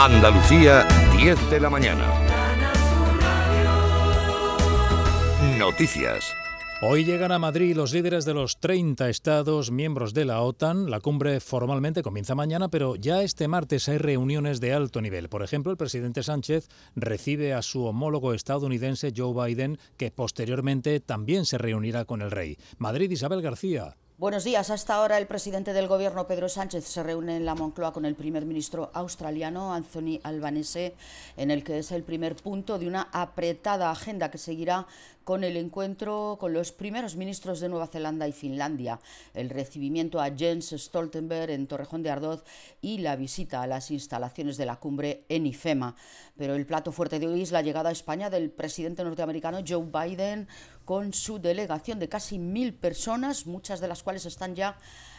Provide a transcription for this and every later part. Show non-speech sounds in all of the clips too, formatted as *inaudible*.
Andalucía, 10 de la mañana. Noticias. Hoy llegan a Madrid los líderes de los 30 estados miembros de la OTAN. La cumbre formalmente comienza mañana, pero ya este martes hay reuniones de alto nivel. Por ejemplo, el presidente Sánchez recibe a su homólogo estadounidense Joe Biden, que posteriormente también se reunirá con el rey. Madrid, Isabel García. Buenos días. Hasta ahora el presidente del gobierno, Pedro Sánchez, se reúne en la Moncloa con el primer ministro australiano, Anthony Albanese, en el que es el primer punto de una apretada agenda que seguirá con el encuentro con los primeros ministros de Nueva Zelanda y Finlandia, el recibimiento a Jens Stoltenberg en Torrejón de Ardoz y la visita a las instalaciones de la cumbre en IFEMA. Pero el plato fuerte de hoy es la llegada a España del presidente norteamericano Joe Biden con su delegación de casi mil personas, muchas de las cuales están ya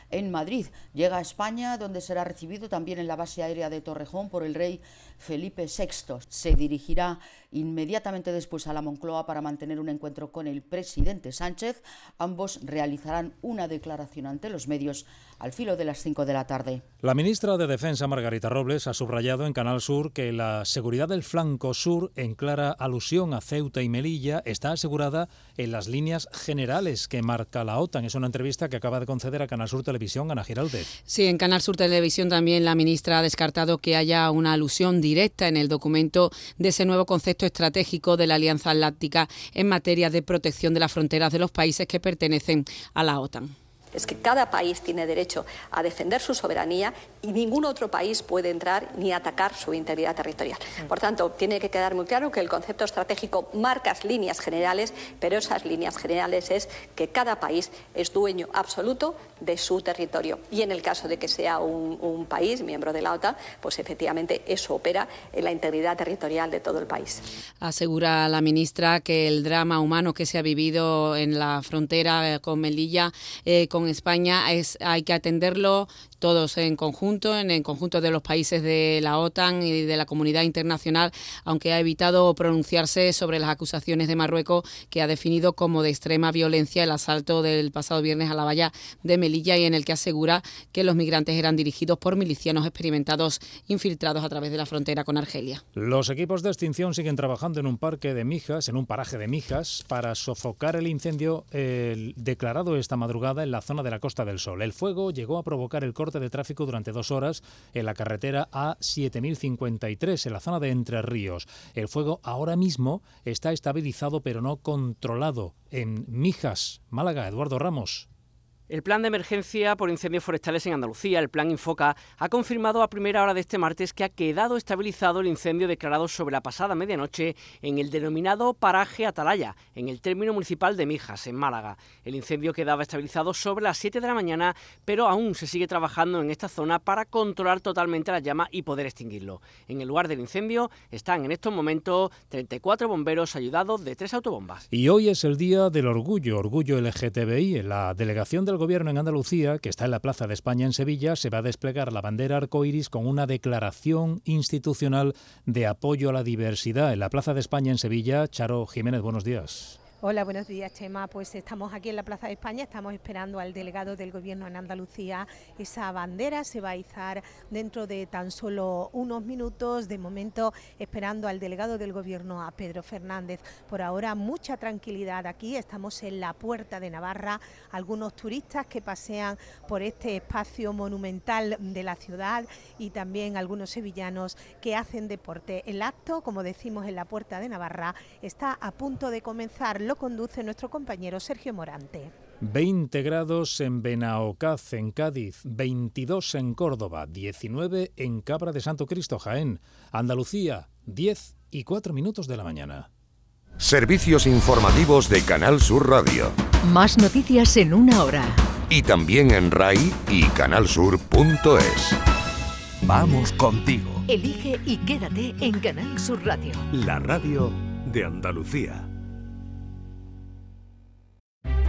en Madrid. Llega a España, donde será recibido también en la base aérea de Torrejón por el rey Felipe VI. Se dirigirá inmediatamente después a la Moncloa para mantener un encuentro con el presidente Sánchez. Ambos realizarán una declaración ante los medios al filo de las 5 de la tarde. La ministra de Defensa, Margarita Robles, ha subrayado en Canal Sur que la seguridad del flanco sur, en clara alusión a Ceuta y Melilla, está asegurada en las líneas generales que marca la OTAN. Es una entrevista que acaba de conceder a Canal Sur Televisión Ana Giraldez. Sí, en Canal Sur Televisión también la ministra ha descartado que haya una alusión directa en el documento de ese nuevo concepto estratégico de la Alianza Atlántica en materia de protección de las fronteras de los países que pertenecen a la OTAN es que cada país tiene derecho a defender su soberanía y ningún otro país puede entrar ni atacar su integridad territorial. Por tanto, tiene que quedar muy claro que el concepto estratégico marca líneas generales, pero esas líneas generales es que cada país es dueño absoluto de su territorio. Y en el caso de que sea un, país miembro de la OTAN, pues efectivamente eso opera en la integridad territorial de todo el país. Asegura la ministra que el drama humano que se ha vivido en la frontera eh, con Melilla, eh, con España, es, hay que atenderlo todos en conjunto, en el conjunto de los países de la OTAN y de la comunidad internacional, aunque ha evitado pronunciarse sobre las acusaciones de Marruecos, que ha definido como de extrema violencia el asalto del pasado viernes a la valla de Melilla y en el que asegura que los migrantes eran dirigidos por milicianos experimentados infiltrados a través de la frontera con Argelia. Los equipos de extinción siguen trabajando en un parque de Mijas, en un paraje de Mijas, para sofocar el incendio declarado esta madrugada en la zona de la Costa del Sol. El fuego llegó a provocar el corte de tráfico durante dos horas en la carretera A7053, en la zona de Entre Ríos. El fuego ahora mismo está estabilizado pero no controlado en Mijas, Málaga. Eduardo Ramos. El plan de emergencia por incendios forestales en Andalucía, el plan Infoca, ha confirmado a primera hora de este martes que ha quedado estabilizado el incendio declarado sobre la pasada medianoche en el denominado paraje Atalaya, en el término municipal de Mijas, en Málaga. El incendio quedaba estabilizado sobre las 7 de la mañana, pero aún se sigue trabajando en esta zona para controlar totalmente la llama y poder extinguirlo. En el lugar del incendio están en estos momentos 34 bomberos ayudados de tres autobombas. Y hoy es el día del orgullo, orgullo LGTBI, en la delegación del Gobierno en Andalucía, que está en la Plaza de España en Sevilla, se va a desplegar la bandera arcoiris con una declaración institucional de apoyo a la diversidad. En la Plaza de España en Sevilla, Charo Jiménez, buenos días. Hola, buenos días, Chema. Pues estamos aquí en la Plaza de España, estamos esperando al delegado del Gobierno en Andalucía. Esa bandera se va a izar dentro de tan solo unos minutos. De momento, esperando al delegado del Gobierno, a Pedro Fernández. Por ahora, mucha tranquilidad aquí. Estamos en la Puerta de Navarra. Algunos turistas que pasean por este espacio monumental de la ciudad y también algunos sevillanos que hacen deporte. El acto, como decimos en la Puerta de Navarra, está a punto de comenzar lo conduce nuestro compañero Sergio Morante. 20 grados en Benaocaz, en Cádiz, 22 en Córdoba, 19 en Cabra de Santo Cristo, Jaén, Andalucía, 10 y 4 minutos de la mañana. Servicios informativos de Canal Sur Radio. Más noticias en una hora. Y también en RAI y canalsur.es. Vamos contigo. Elige y quédate en Canal Sur Radio. La radio de Andalucía.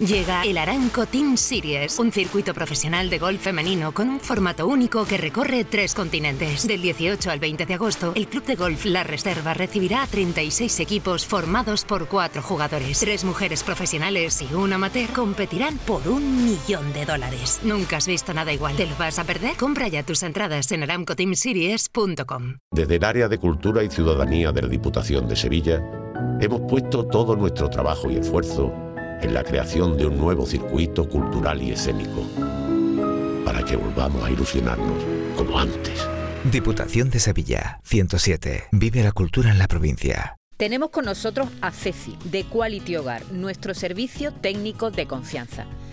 Llega el Aranco Team Series, un circuito profesional de golf femenino con un formato único que recorre tres continentes. Del 18 al 20 de agosto, el Club de Golf La Reserva recibirá a 36 equipos formados por cuatro jugadores. Tres mujeres profesionales y un amateur competirán por un millón de dólares. Nunca has visto nada igual. ¿Te lo vas a perder? Compra ya tus entradas en aramcoteamseries.com. Desde el área de Cultura y Ciudadanía de la Diputación de Sevilla, hemos puesto todo nuestro trabajo y esfuerzo en la creación de un nuevo circuito cultural y escénico, para que volvamos a ilusionarnos como antes. Diputación de Sevilla, 107. Vive la cultura en la provincia. Tenemos con nosotros a Ceci, de Quality Hogar, nuestro servicio técnico de confianza.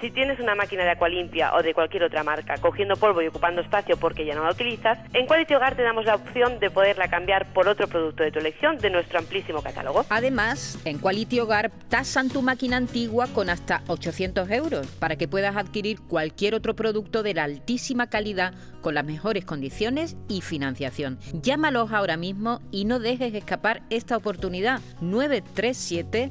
si tienes una máquina de Aqualimpia o de cualquier otra marca cogiendo polvo y ocupando espacio porque ya no la utilizas, en Quality Hogar te damos la opción de poderla cambiar por otro producto de tu elección de nuestro amplísimo catálogo. Además, en Quality Hogar tasan tu máquina antigua con hasta 800 euros para que puedas adquirir cualquier otro producto de la altísima calidad con las mejores condiciones y financiación. Llámalos ahora mismo y no dejes escapar esta oportunidad. 937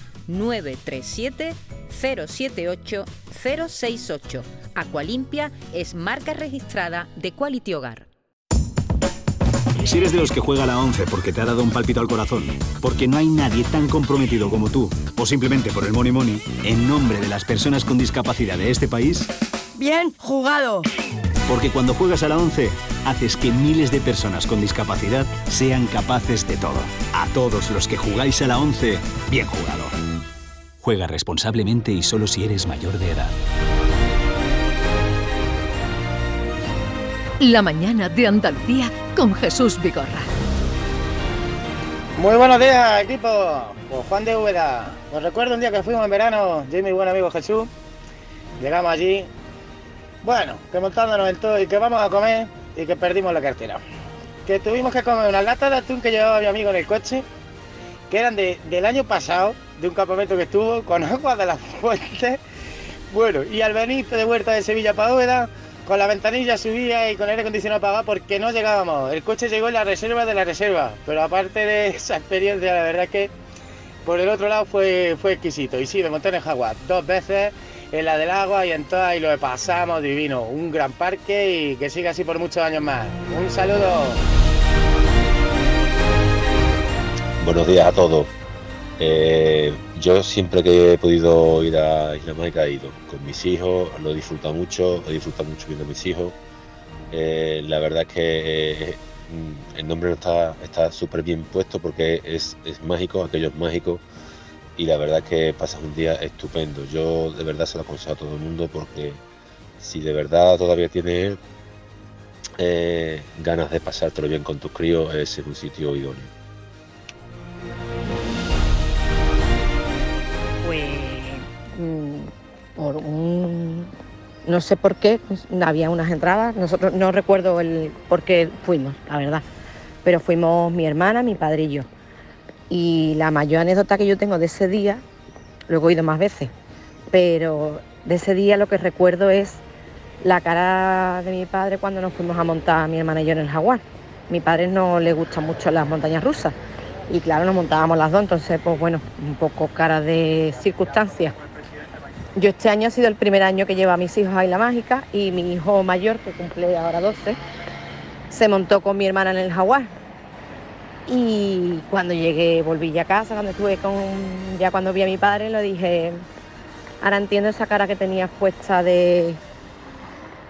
937 078 068. Aqualimpia es marca registrada de Quality Hogar. Si eres de los que juega a la 11 porque te ha dado un palpito al corazón, porque no hay nadie tan comprometido como tú, o simplemente por el money money, en nombre de las personas con discapacidad de este país, Bien jugado. Porque cuando juegas a la 11, haces que miles de personas con discapacidad sean capaces de todo. A todos los que jugáis a la 11, bien jugado. Juega responsablemente y solo si eres mayor de edad. La mañana de Andalucía con Jesús Vigorra. Muy buenos días, equipo. Pues Juan de Úbeda. Os recuerdo un día que fuimos en verano, yo y mi buen amigo Jesús. Llegamos allí. Bueno, que montándonos en todo y que vamos a comer y que perdimos la cartera. Que tuvimos que comer unas latas de atún que llevaba mi amigo en el coche, que eran de- del año pasado, de un campamento que estuvo, con agua de la fuente. Bueno, y al venir de vuelta de Sevilla para Úbeda, con la ventanilla subía y con el aire acondicionado apagado porque no llegábamos. El coche llegó en la reserva de la reserva, pero aparte de esa experiencia, la verdad es que por el otro lado fue, fue exquisito. Y sí, me monté en el Jaguar dos veces, en la del agua y en todas, y lo pasamos divino. Un gran parque y que siga así por muchos años más. Un saludo. Buenos días a todos. Eh, yo siempre que he podido ir a Isla Mágica he ido con mis hijos, lo he disfrutado mucho, he disfrutado mucho viendo a mis hijos. Eh, la verdad es que eh, mm, el nombre no está está súper bien puesto porque es, es mágico, aquello es mágico y la verdad es que pasas un día estupendo. Yo de verdad se lo aconsejo a todo el mundo porque si de verdad todavía tienes eh, ganas de pasártelo bien con tus críos, es en un sitio idóneo. Pues mm, por un no sé por qué, pues, había unas entradas, nosotros no recuerdo el por qué fuimos, la verdad, pero fuimos mi hermana, mi padre y yo. Y la mayor anécdota que yo tengo de ese día, luego he ido más veces, pero de ese día lo que recuerdo es la cara de mi padre cuando nos fuimos a montar mi hermana y yo en el jaguar. Mi padre no le gustan mucho las montañas rusas y claro, nos montábamos las dos, entonces pues bueno, un poco cara de circunstancias. Yo este año ha sido el primer año que llevo a mis hijos a Isla Mágica y mi hijo mayor, que cumple ahora 12, se montó con mi hermana en el jaguar. Y cuando llegué, volví ya a casa, cuando estuve con, ya cuando vi a mi padre, le dije, ahora entiendo esa cara que tenías puesta de,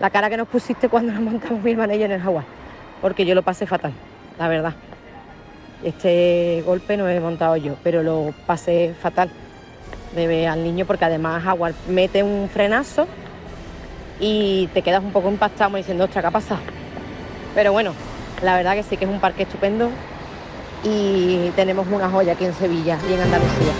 la cara que nos pusiste cuando nos montamos mi hermana en el jaguar, porque yo lo pasé fatal, la verdad. Este golpe no he montado yo, pero lo pasé fatal de ver al niño porque además agua mete un frenazo y te quedas un poco impactado diciendo, ostras, ¿qué ha pasado? Pero bueno, la verdad que sí que es un parque estupendo y tenemos una joya aquí en Sevilla y en Andalucía.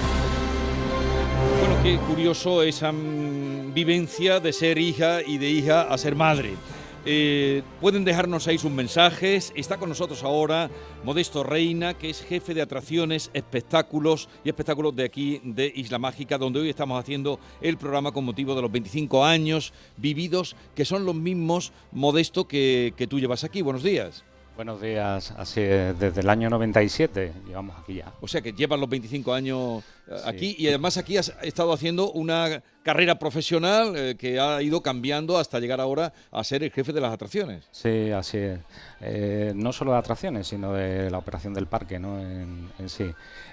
Bueno, qué curioso esa mm, vivencia de ser hija y de hija a ser madre. Eh, pueden dejarnos ahí sus mensajes. Está con nosotros ahora Modesto Reina, que es jefe de atracciones, espectáculos y espectáculos de aquí, de Isla Mágica, donde hoy estamos haciendo el programa con motivo de los 25 años vividos, que son los mismos, Modesto, que, que tú llevas aquí. Buenos días. Buenos días, así desde el año 97 llevamos aquí ya. O sea que llevan los 25 años eh, aquí y además aquí has estado haciendo una carrera profesional eh, que ha ido cambiando hasta llegar ahora a ser el jefe de las atracciones. Sí, así es. Eh, no solo de atracciones, sino de la operación del parque ¿no? en, sí.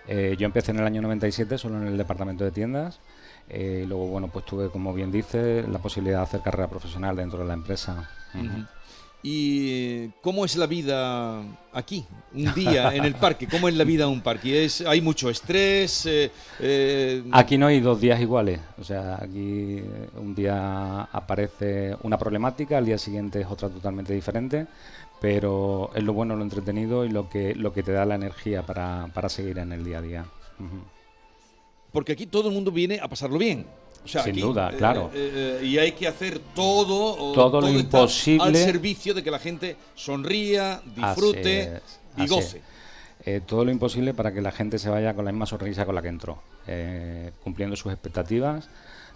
yo empecé en el año 97 solo en el departamento de tiendas. y luego, bueno, pues tuve, como bien dice, la posibilidad de hacer carrera profesional dentro de la empresa. ¿Y cómo es la vida aquí, un día en el parque? ¿Cómo es la vida en un parque? ¿Es, ¿Hay mucho estrés? Eh, eh, aquí no hay dos días iguales. O sea, aquí un día aparece una problemática, al día siguiente es otra totalmente diferente. Pero es lo bueno, lo entretenido y lo que, lo que te da la energía para, seguir en el día a día. Porque aquí todo el mundo viene a pasarlo bien. Sin duda, claro. Eh, eh, y hay que hacer todo, todo, lo imposible al servicio de que la gente sonría, disfrute y goce. Eh, todo lo imposible para que la gente se vaya con la misma sonrisa con la que entró, cumpliendo sus expectativas,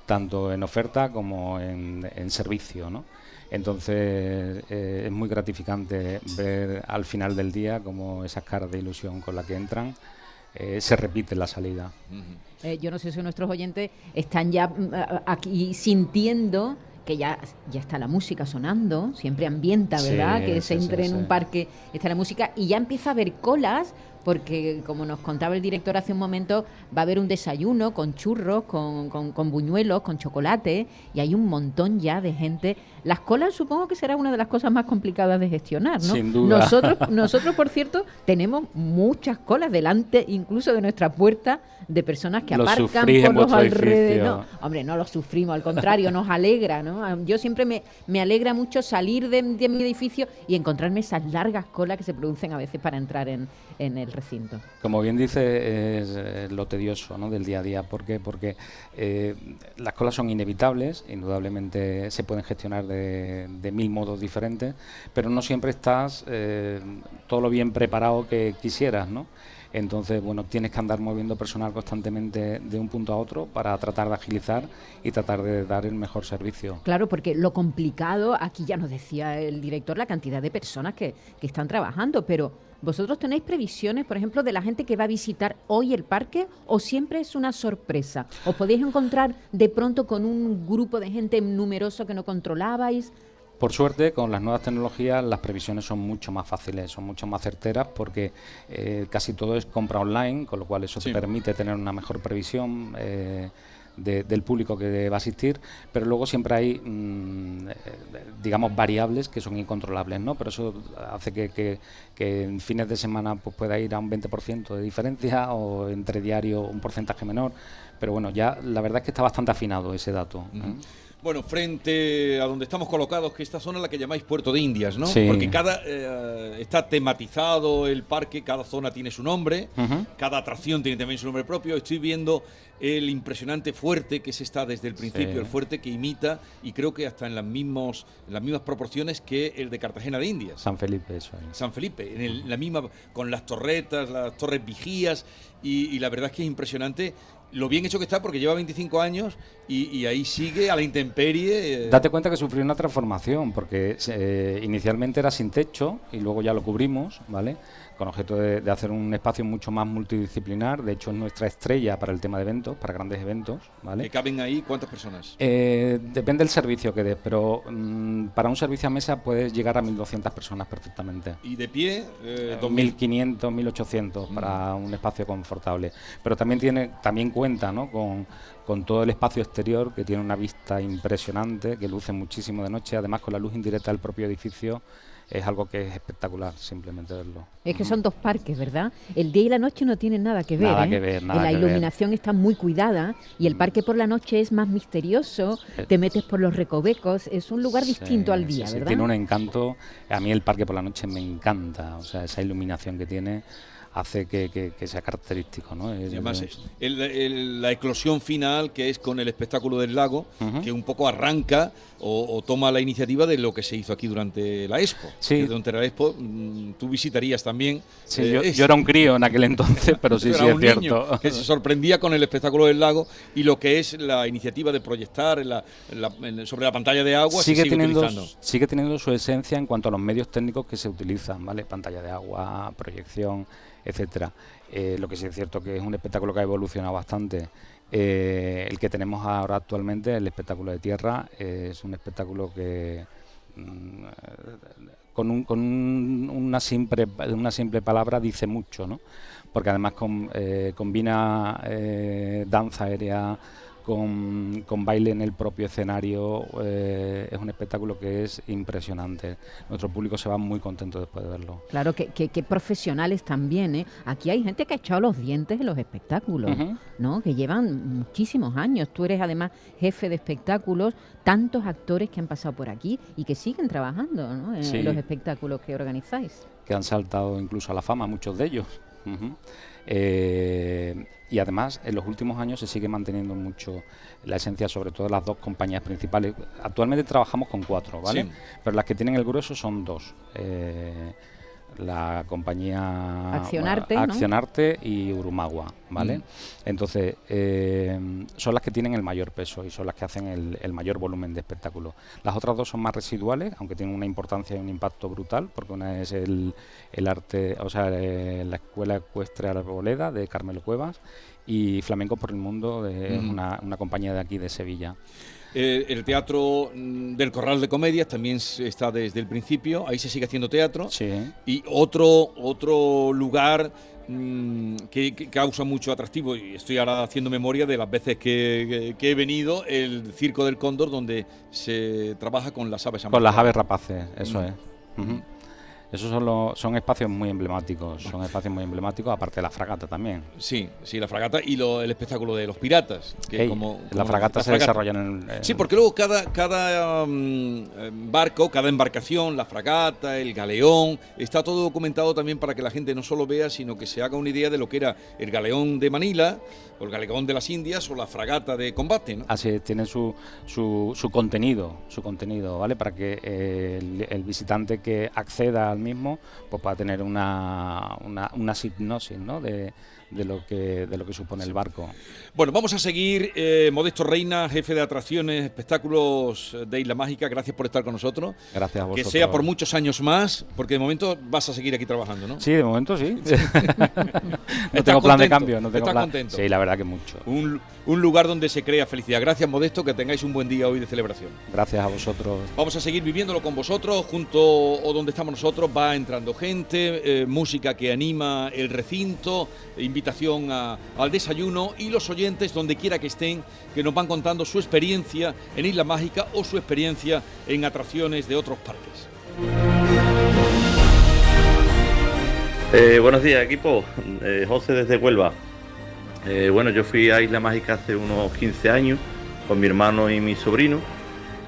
tanto en oferta como en, en servicio, ¿no? Entonces es muy gratificante ver al final del día como esas caras de ilusión con la que entran se repite la salida. Eh, yo no sé si nuestros oyentes están ya mm, aquí sintiendo que ya, ya está la música sonando, siempre ambienta, ¿verdad? que se entre en un parque, está la música y ya empieza a haber colas porque como nos contaba el director hace un momento, va a haber un desayuno con churros, con, con, buñuelos, con chocolate, y hay un montón ya de gente. Las colas supongo que será una de las cosas más complicadas de gestionar, ¿no? Sin duda. Nosotros, *laughs* nosotros, por cierto, tenemos muchas colas delante, incluso de nuestra puerta, de personas que aparcan por los alrededores. hombre, no lo sufrimos, al contrario, nos alegra, ¿no? Yo siempre me, me alegra mucho salir de, de mi edificio y encontrarme esas largas colas que se producen a veces para entrar en, en el recinto. Como bien dice, es lo tedioso ¿no? del día a día. ¿Por qué? Porque eh, las colas son inevitables, indudablemente se pueden gestionar de, mil modos diferentes, pero no siempre estás eh, todo lo bien preparado que quisieras, ¿no? Entonces, bueno, tienes que andar moviendo personal constantemente de un punto a otro para tratar de agilizar y tratar de dar el mejor servicio. Claro, porque lo complicado, aquí ya nos decía el director, la cantidad de personas que, que están trabajando, pero ¿vosotros tenéis previsiones, por ejemplo, de la gente que va a visitar hoy el parque o siempre es una sorpresa? ¿Os podéis encontrar de pronto con un grupo de gente numeroso que no controlabais? Por suerte, con las nuevas tecnologías las previsiones son mucho más fáciles, son mucho más certeras porque eh, casi todo es compra online, con lo cual eso te permite tener una mejor previsión. Eh, del público que va a asistir, pero luego siempre hay, mm, eh, digamos, variables que son incontrolables, ¿no? Pero eso hace que, que, en fines de semana pues, pueda ir a un 20% de diferencia o entre diario un porcentaje menor, pero bueno, ya la verdad es que está bastante afinado ese dato. ¿eh? Bueno, frente a donde estamos colocados, que esta zona es la que llamáis Puerto de Indias, ¿no? Sí. Porque cada eh, está tematizado el parque, cada zona tiene su nombre, cada atracción tiene también su nombre propio. Estoy viendo el impresionante fuerte que se está desde el principio, el fuerte que imita y creo que hasta en las mismos en las mismas proporciones que el de Cartagena de Indias. San Felipe, eso. Es. San Felipe, en la misma con las torretas, las torres vigías y la verdad es que es impresionante lo bien hecho que está porque lleva 25 años y, ahí sigue a la intemperie. Eh. Date cuenta que sufrió una transformación porque eh, inicialmente era sin techo y luego ya lo cubrimos, ¿vale? Con objeto de, hacer un espacio mucho más multidisciplinar. De hecho, es nuestra estrella para el tema de eventos, para grandes eventos. ¿vale? caben ahí cuántas personas? Eh, depende del servicio que des, pero mm, para un servicio a mesa puedes llegar a 1.200 personas perfectamente. ¿Y de pie? Eh, 2.500, 1.800 mm. para un espacio confortable. Pero también, tiene, también cuenta ¿no? con, con todo el espacio exterior que tiene una vista impresionante, que luce muchísimo de noche, además con la luz indirecta del propio edificio es algo que es espectacular simplemente verlo. Es que son dos parques, ¿verdad? El día y la noche no tienen nada que ver. Nada ¿eh? que ver, nada La iluminación está muy cuidada y el mm. parque por la noche es más misterioso, eh. te metes por los recovecos, es un lugar distinto al día, ¿verdad? Tiene un encanto, a mí el parque por la noche me encanta, o sea, esa iluminación que tiene hace que, sea característico. ¿no? y además, la eclosión final, que es con el espectáculo del lago, que un poco arranca o, toma la iniciativa de lo que se hizo aquí durante la Expo. Sí. durante la Expo mm, tú visitarías también. Sí, eh, yo, era un crío en aquel entonces, pero sí, *laughs* sí, es cierto. que se sorprendía con el espectáculo del lago y lo que es la iniciativa de proyectar sobre la pantalla de agua. Sigue, sigue teniendo, sigue teniendo su esencia en cuanto a los medios técnicos que se utilizan, ¿vale? Pantalla de agua, proyección etcétera. Eh, lo que sí es cierto que es un espectáculo que ha evolucionado bastante. Eh, el que tenemos ahora actualmente, el espectáculo de tierra, es un espectáculo que mm, con, un, con una, simple, simple palabra dice mucho, ¿no? porque además eh, combina danza aérea, con, con, baile en el propio escenario. Eh, es un espectáculo que es impresionante. Nuestro público se va muy contento después de verlo. Claro, que, que, profesionales también. ¿eh? Aquí hay gente que ha echado los dientes en los espectáculos, ¿no? que llevan muchísimos años. Tú eres además jefe de espectáculos, tantos actores que han pasado por aquí y que siguen trabajando en los espectáculos que organizáis. Que han saltado incluso a la fama, muchos de ellos. Eh, y además en los últimos años se sigue manteniendo mucho la esencia, sobre todo las dos compañías principales. Actualmente trabajamos con cuatro, ¿vale? Pero las que tienen el grueso son dos. Eh, la compañía Accionarte, y Urumagua, ¿vale? Mm. Entonces, eh, son las que tienen el mayor peso y son las que hacen el, mayor volumen de espectáculo. Las otras dos son más residuales, aunque tienen una importancia y un impacto brutal, porque una es el, arte, o sea, eh, la Escuela Ecuestre Arboleda de Carmelo Cuevas y Flamenco por el Mundo, de una, una compañía de aquí de Sevilla. Eh, el Teatro mm, del Corral de Comedias también está desde el principio, ahí se sigue haciendo teatro. Y otro, otro lugar mm, que, causa mucho atractivo, y estoy ahora haciendo memoria de las veces que, he venido, el Circo del Cóndor, donde se trabaja con las aves Con las aves rapaces, eso es. Esos son, son espacios muy emblemáticos, son espacios muy emblemáticos, aparte de la fragata también. Sí, sí, la fragata y el espectáculo de los piratas. Que como, la fragata se desarrolla en el, Sí, porque luego cada, cada mm, barco, cada embarcación, la fragata, el galeón, está todo documentado también para que la gente no solo vea, sino que se haga una idea de lo que era el galeón de Manila, o el galeón de las Indias, o la fragata de combate. ¿no? Así es, tienen su, su, su contenido, su contenido, ¿vale? Para que eh, el, el visitante que acceda al mismo, pues para tener una, una, una hipnosis ¿no? de, de lo que de lo que supone el barco. Bueno, vamos a seguir. Eh, Modesto Reina, jefe de atracciones, espectáculos de Isla Mágica, gracias por estar con nosotros. Gracias a vosotros. Que sea por muchos años más, porque de momento vas a seguir aquí trabajando, ¿no? Sí, de momento sí. *laughs* no tengo plan de cambio. No tengo ¿Estás contento? Sí, la verdad que mucho. Un, un lugar donde se crea felicidad. Gracias, Modesto, que tengáis un buen día hoy de celebración. Gracias a vosotros. Vamos a seguir viviéndolo con vosotros, junto o donde estamos nosotros. va entrando gente, eh, música que anima el recinto, a- al desayuno y los oyentes, donde quiera que estén, que nos van contando su experiencia en Isla Mágica o su experiencia en atracciones de otros parques. Eh, buenos días, equipo. Eh, José desde Huelva. Eh, bueno, yo fui a Isla Mágica hace unos 15 años con mi hermano y mi sobrino.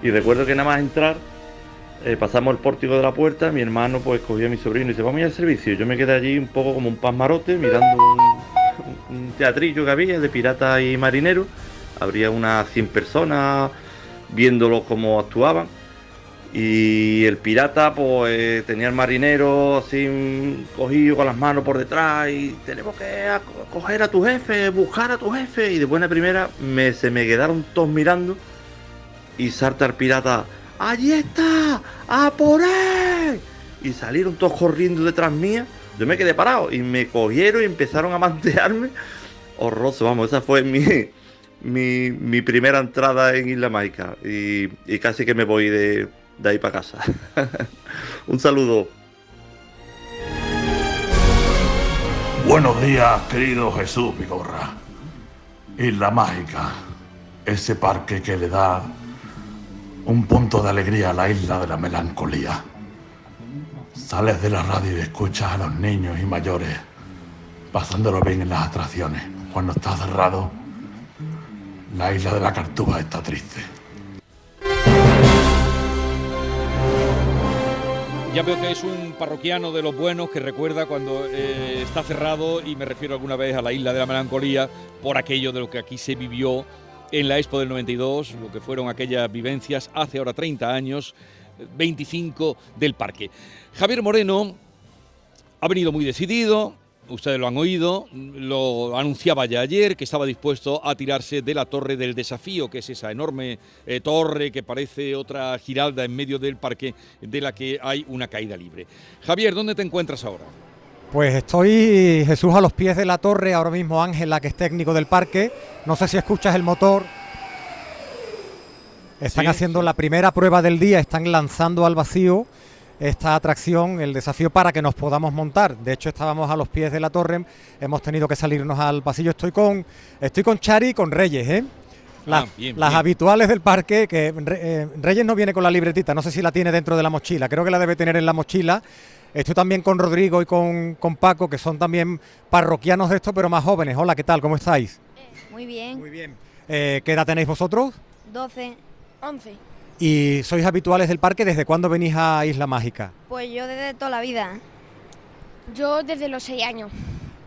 Y recuerdo que nada más entrar, eh, pasamos el pórtico de la puerta. Mi hermano pues cogió a mi sobrino y dice, vamos a ir al servicio. Yo me quedé allí un poco como un pasmarote mirando un, teatrillo que había de piratas y marineros. Habría unas 100 personas viéndolos cómo actuaban. Y el pirata, pues tenía el marinero así cogido con las manos por detrás y tenemos que coger a tu jefe, buscar a tu jefe. Y de buena primera me, se me quedaron todos mirando y salta el pirata, ¡allí está! ¡A por él! Y salieron todos corriendo detrás mía. Yo me quedé parado y me cogieron y empezaron a mantearme. Horroroso, vamos, esa fue mi, mi, mi primera entrada en Isla Mágica. Y, casi que me voy de, de ahí para casa. *laughs* Un saludo. Buenos días, querido Jesús Vigorra. Isla Mágica, ese parque que le da un punto de alegría a la isla de la melancolía. Sales de la radio y escuchas a los niños y mayores pasándolo bien en las atracciones. Cuando está cerrado, la isla de la Cartuja está triste. Ya veo que es un parroquiano de los buenos que recuerda cuando eh, está cerrado y me refiero alguna vez a la isla de la melancolía por aquello de lo que aquí se vivió en la Expo del 92, lo que fueron aquellas vivencias hace ahora 30 años, 25 del parque. Javier Moreno ha venido muy decidido, ustedes lo han oído, lo anunciaba ya ayer, que estaba dispuesto a tirarse de la torre del desafío, que es esa enorme eh, torre que parece otra giralda en medio del parque, de la que hay una caída libre. Javier, ¿dónde te encuentras ahora? Pues estoy, Jesús, a los pies de la torre, ahora mismo Ángela, que es técnico del parque. No sé si escuchas el motor. Están Sí, haciendo la primera prueba del día, están lanzando al vacío esta atracción, el desafío para que nos podamos montar. De hecho, estábamos a los pies de la torre, hemos tenido que salirnos al pasillo. Estoy con, estoy con Chari y con Reyes, ¿eh? Las, Ah, bien, las bien. habituales del parque, que eh, Reyes no viene con la libretita, no sé si la tiene dentro de la mochila, creo que la debe tener en la mochila. Estoy también con Rodrigo y con, con Paco, que son también parroquianos de esto, pero más jóvenes. Hola, ¿qué tal? ¿Cómo estáis? Muy bien. Muy bien. Eh, ¿Qué edad tenéis vosotros? 12. 11. ¿Y sois habituales del parque? ¿Desde cuándo venís a Isla Mágica? Pues yo desde toda la vida. Yo desde los 6 años.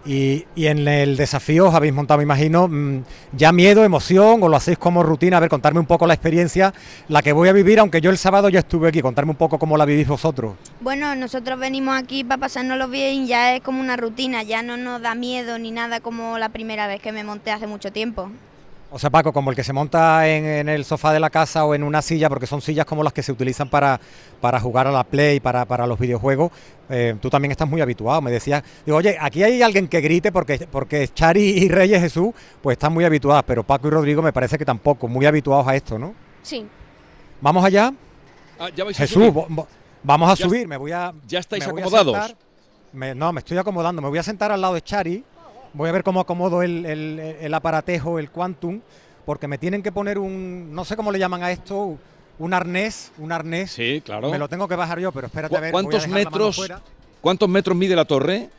Y, en el desafío os habéis montado, me imagino, mm, ya miedo, emoción, o lo hacéis como rutina. A ver, contarme un poco la experiencia, la que voy a vivir, aunque yo el sábado ya estuve aquí. Contarme un poco cómo la vivís vosotros. Bueno, nosotros venimos aquí para pasárnoslo bien, ya es como una rutina, ya no nos da miedo ni nada como la primera vez que me monté hace mucho tiempo. O sea, Paco, como el que se monta en, en el sofá de la casa o en una silla, porque son sillas como las que se utilizan para, para jugar a la Play, para, para los videojuegos, eh, tú también estás muy habituado. Me decías, digo, oye, aquí hay alguien que grite porque, porque Chari y Reyes Jesús, pues están muy habituados, pero Paco y Rodrigo me parece que tampoco, muy habituados a esto, ¿no? Sí. ¿Vamos allá? Ah, ya vais a Jesús, subir. vo- vo- vamos a Ya- subir, me voy a... ¿Ya estáis a acomodados? sentar. Me- no, me estoy acomodando, me voy a sentar al lado de Chari, voy a ver cómo acomodo el, el- el aparatejo, el Quantum, porque me tienen que poner un, no sé cómo le llaman a esto, un arnés, un arnés. Sí, claro. Me lo tengo que bajar yo, pero espérate a ¿Cu- ver. voy a ¿Cuántos metros. ¿Cuántos metros mide la torre?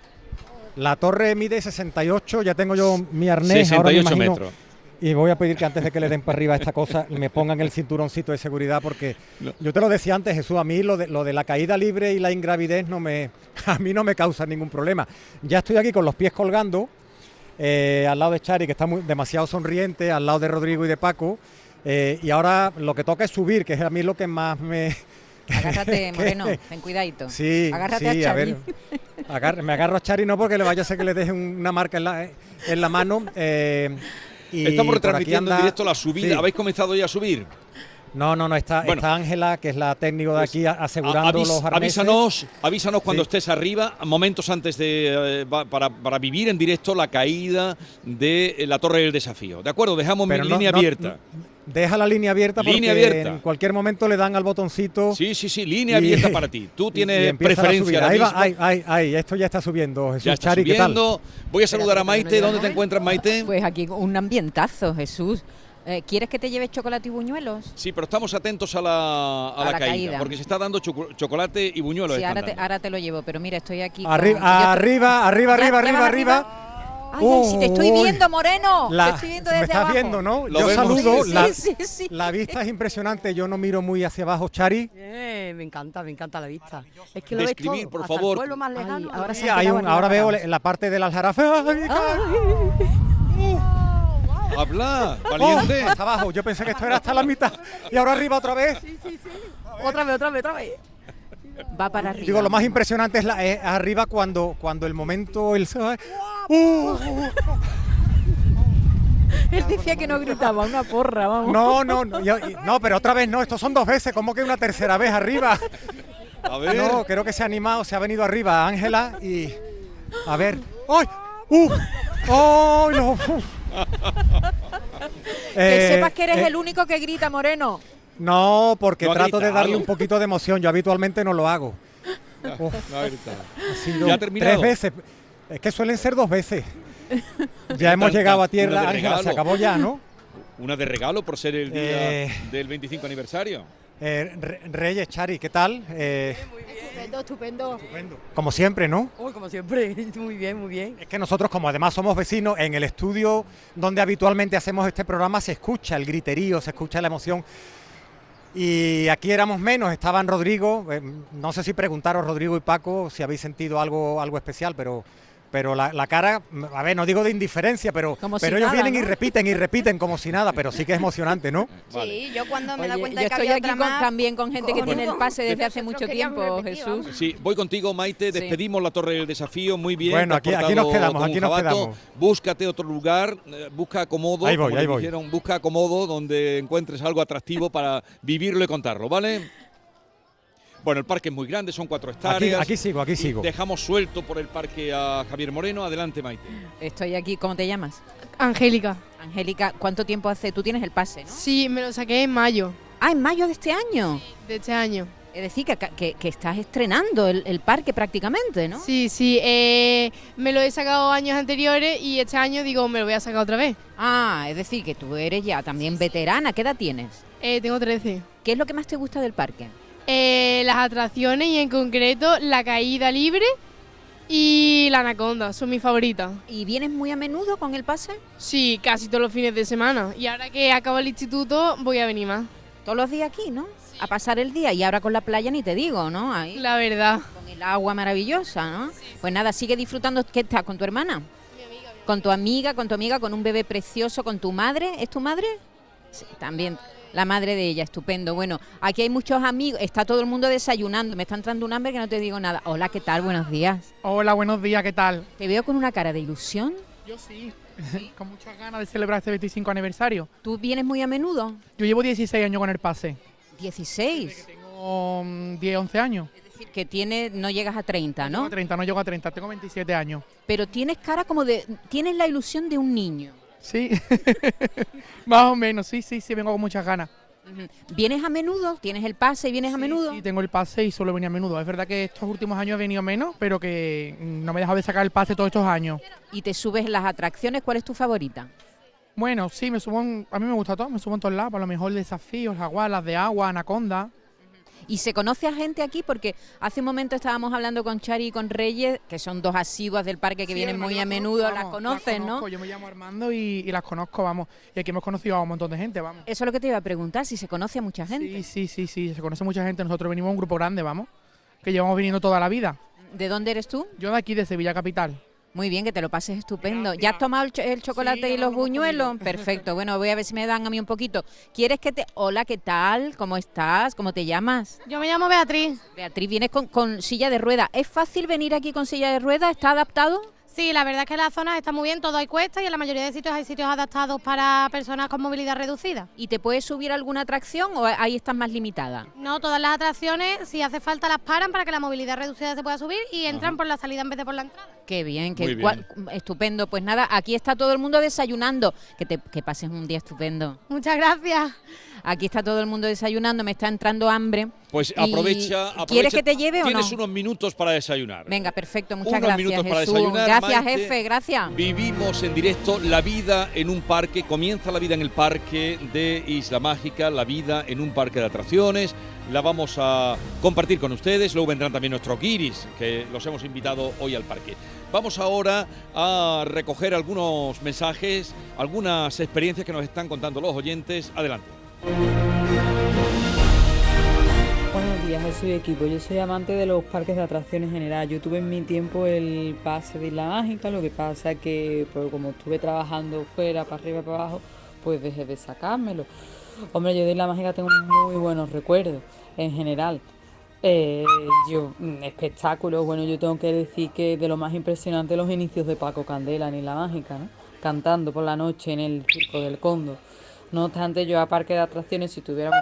La torre mide 68, ya tengo yo mi arnés. ahora me 68 imagino, metros. Y voy a pedir que antes de que le den para arriba esta cosa, me pongan el cinturoncito de seguridad, porque yo te lo decía antes, Jesús, a mí lo de, lo de la caída libre y la ingravidez no me, *laughs* a mí no me causa ningún problema. Ya estoy aquí con los pies colgando, eh, al lado de Chari, que está muy, demasiado sonriente, al lado de Rodrigo y de Paco, eh, y ahora lo que toca es subir, que es a mí lo que más me... *laughs* Agárrate, Moreno, ten cuidadito. Sí, Agárrate sí, a a ver. agar- me agarro a Chari no porque le vaya a ser que le deje un- una marca en la, en la mano. eh, y Estamos retransmitiendo en directo la subida. sí. ¿Habéis comenzado ya a subir? No, no, no, está, Bueno. está Ángela, que es la técnico de Pues, aquí, asegurando los arneses. avísanos, avísanos cuando Sí. estés arriba, momentos antes de eh, para, para vivir en directo la caída de eh, la Torre del Desafío. ¿De acuerdo? Dejamos mi no- línea no- abierta. Deja la línea abierta porque Línea abierta. en cualquier momento le dan al botoncito. Sí, sí, sí, línea y- abierta para ti. Tú *laughs* tienes preferencia Ahí va, ahí, ahí, ahí, esto ya está subiendo. Jesús Ya está Chari, ¿qué tal? subiendo. Voy a saludar a Maite. ¿Dónde te encuentras, Maite? Pues aquí un ambientazo, Jesús. Eh, ¿Quieres que te lleves chocolate y buñuelos? Sí, pero estamos atentos a la, a A la la caída, caída. porque se está dando choco- chocolate y buñuelos. Sí, ahora te, dando. ahora te lo llevo, pero mira, estoy aquí. con- Arriba, arriba, arriba, arriba, arriba, arriba. Ay, ay, si te estoy viendo, Moreno. La- te estoy viendo me desde estás abajo. viendo, ¿no? Lo Yo vemos. saludo. Sí, la, sí, sí, sí. la vista es impresionante. Yo no miro muy hacia abajo, Chari. Eh, me encanta, me encanta la vista. Es que lo ves Describir, todo, por hasta el favor. pueblo más Ay, lejano. ahora Sí, se hay un- ahora veo parados. la parte del aljarafe. ¡Ay, Habla, Oh, valiente. hasta abajo. Yo pensé que esto era hasta la mitad. Y ahora arriba otra vez. Otra vez, otra vez, otra vez. Va para arriba. Digo, lo más impresionante es, la, es arriba cuando, cuando el momento. El, ¡Uh! *laughs* Él decía que no gritaba, una porra, vamos. No, no, no, yo- no, pero otra vez no, estos son dos veces, ¿cómo que una tercera vez arriba? A ver. No, creo que se ha animado, se ha venido arriba Ángela y. A ver. ¡Ay! ¡Uh! ¡Ay, no! Que Eh, sepas que eres eh, el único que grita, Moreno. No, porque No trato de darle un poquito de emoción. Yo habitualmente no lo hago. Uf, *laughs* No, ha sido ¿Ya ha terminado? Tres veces. Es que suelen ser dos veces. *laughs* Ya hemos llegado a tierra, Ángela, se acabó ya, ¿no? *laughs* Una de regalo por ser el día Eh. del 25 aniversario. Eh, Re- Reyes, Chari, ¿qué tal? Eh, Estupendo, estupendo. como siempre, ¿no? Uy, como siempre. Muy bien, muy bien. Es que nosotros, como además somos vecinos, en el estudio donde habitualmente hacemos este programa se escucha el griterío, se escucha la emoción. Y aquí éramos menos, estaban Rodrigo, eh, no sé si preguntaros Rodrigo y Paco si habéis sentido algo, algo especial, pero, pero la, la cara, a ver, no digo de indiferencia, pero, Como si pero ellos nada, vienen y repiten y repiten como si nada, pero sí que es emocionante, ¿no? *laughs* Sí, yo cuando me Oye, cuenta yo de que estoy había aquí otra con- más, también con gente que tiene el pase desde hace *laughs* mucho tiempo, repetir, Jesús. Sí, voy contigo, Maite. Sí. Despedimos la Torre del Desafío. Muy bien. Bueno, aquí- aquí nos quedamos, aquí nos jabato. quedamos. Búscate otro lugar, eh, busca acomodo. Ahí voy, como ahí voy. dijeron, busca acomodo donde encuentres algo atractivo para vivirlo y contarlo, ¿vale? Bueno, el parque es muy grande, son cuatro hectáreas. aquí sigo, aquí sigo. Dejamos suelto por el parque a Javier Moreno. Adelante, Maite. Estoy aquí, ¿cómo te llamas? Angélica. Angélica, ¿cuánto tiempo hace? Tú tienes el pase, ¿no? Sí, me lo saqué en mayo Ah, en mayo de este año. de este año. Es decir, que, que- que estás estrenando el, el parque prácticamente, ¿no? Sí, sí, eh, me lo he sacado años anteriores y este año digo, me lo voy a sacar otra vez. Ah, es decir, que tú eres ya también veterana. ¿Qué edad tienes? Eh, tengo 13. ¿Qué es lo que más te gusta del parque? Eh, las atracciones y en concreto la caída libre y la anaconda son mis favoritas. ¿Y vienes muy a menudo con el pase? Sí, casi todos los fines de semana. Y ahora que acabo el instituto voy a venir más. Todos los días aquí, ¿no? A pasar el día y ahora con la playa ni te digo, ¿no? Ahí La verdad. con el agua maravillosa, ¿no? Pues nada, sigue disfrutando. ¿Qué estás con tu hermana? Con tu amiga, con tu amiga, con un bebé precioso, con tu madre. ¿Es tu madre? Sí, también. La madre de ella, estupendo. Bueno, aquí hay muchos amigos, está todo el mundo desayunando. Me está entrando un hambre que no te digo nada. Hola, ¿qué tal? Buenos días. Hola, buenos días, ¿qué tal? Te veo con una cara de ilusión. Yo sí, *laughs* con muchas ganas de celebrar este 25 aniversario. ¿Tú vienes muy a menudo? Yo llevo 16 años con el pase. 16. Tengo mm, 10, 11 años. Es decir, que tiene, no llegas a 30, Tengo ¿no? 30, no llego a 30, tengo 27 años. Pero tienes cara como de... Tienes la ilusión de un niño. Sí, *laughs* más o menos, sí, sí, sí, vengo con muchas ganas. ¿Vienes a menudo? ¿Tienes el pase y vienes a menudo? Sí, tengo el pase y solo venía a menudo. Es verdad que estos últimos años he venido menos, pero que no me he dejado de sacar el pase todos estos años. ¿Y te subes en las atracciones? ¿Cuál es tu favorita? Bueno, sí, me subo, en- a mí me gusta todo, me subo en todos lados, a lo mejor desafíos, jaguar, las de agua, anaconda. ¿Y se conoce a gente aquí? Porque hace un momento estábamos hablando con Chari y con Reyes, que son dos asiduas del parque que Sí, vienen muy a menudo, conozco, las vamos, conocen, ¿no? conozco, Yo me llamo Armando y, y las conozco, vamos. Y aquí hemos conocido a un montón de gente, vamos. Eso es lo que te iba a preguntar, si se conoce a mucha gente. Sí, sí, sí, sí, se conoce mucha gente. Nosotros venimos un grupo grande, vamos, que llevamos viniendo toda la vida. ¿De dónde eres tú? Yo de aquí, de Sevilla Capital. Muy bien, que te lo pases estupendo. ¿Ya has tomado el, cho- el chocolate Sí, y los buñuelos? *laughs* Perfecto. Bueno, voy a ver si me dan a mí un poquito. ¿Quieres que te... Hola, ¿qué tal? ¿Cómo estás? ¿Cómo te llamas? Yo me llamo Beatriz. Beatriz, vienes con, con silla de rueda. ¿Es fácil venir aquí con silla de rueda? ¿Está adaptado? Sí, la verdad es que la zona está muy bien, todo hay cuesta y en la mayoría de sitios hay sitios adaptados para personas con movilidad reducida. ¿Y te puedes subir alguna atracción o ahí estás más limitada? No, todas las atracciones, si hace falta, las paran para que la movilidad reducida se pueda subir y entran por la salida en vez de por la entrada. Qué bien, qué bien. cual- estupendo. Pues nada, aquí está todo el mundo desayunando. Que, te, que pases un día estupendo. Muchas gracias. Aquí está todo el mundo desayunando, me está entrando hambre. Pues aprovecha, aprovecha. ¿Quieres que te lleve o no? Tienes unos minutos para desayunar. Venga, perfecto, muchas Unos gracias. minutos para Jesús. desayunar, gracias, Maite. jefe, gracias. Vivimos en directo la vida en un parque, comienza la vida en el parque de Isla Mágica, la vida en un parque de atracciones, la vamos a compartir con ustedes, luego vendrán también nuestros guiris, que los hemos invitado hoy al parque. Vamos ahora a recoger algunos mensajes, algunas experiencias que nos están contando los oyentes. Adelante. Yo soy amante de los parques de atracciones en general. Yo tuve en mi tiempo el pase de Isla Mágica, lo que pasa que pues, como estuve trabajando fuera, para arriba y para abajo, pues dejé de sacármelo. Hombre, yo de Isla Mágica tengo muy buenos recuerdos en general. Eh, yo, mm, espectáculos, bueno, yo tengo que decir que de lo más impresionante los inicios de Paco Candela en Isla Mágica, ¿no? Cantando por la noche en el Circo del Cóndor. No obstante, yo a parque de atracciones, si tuviéramos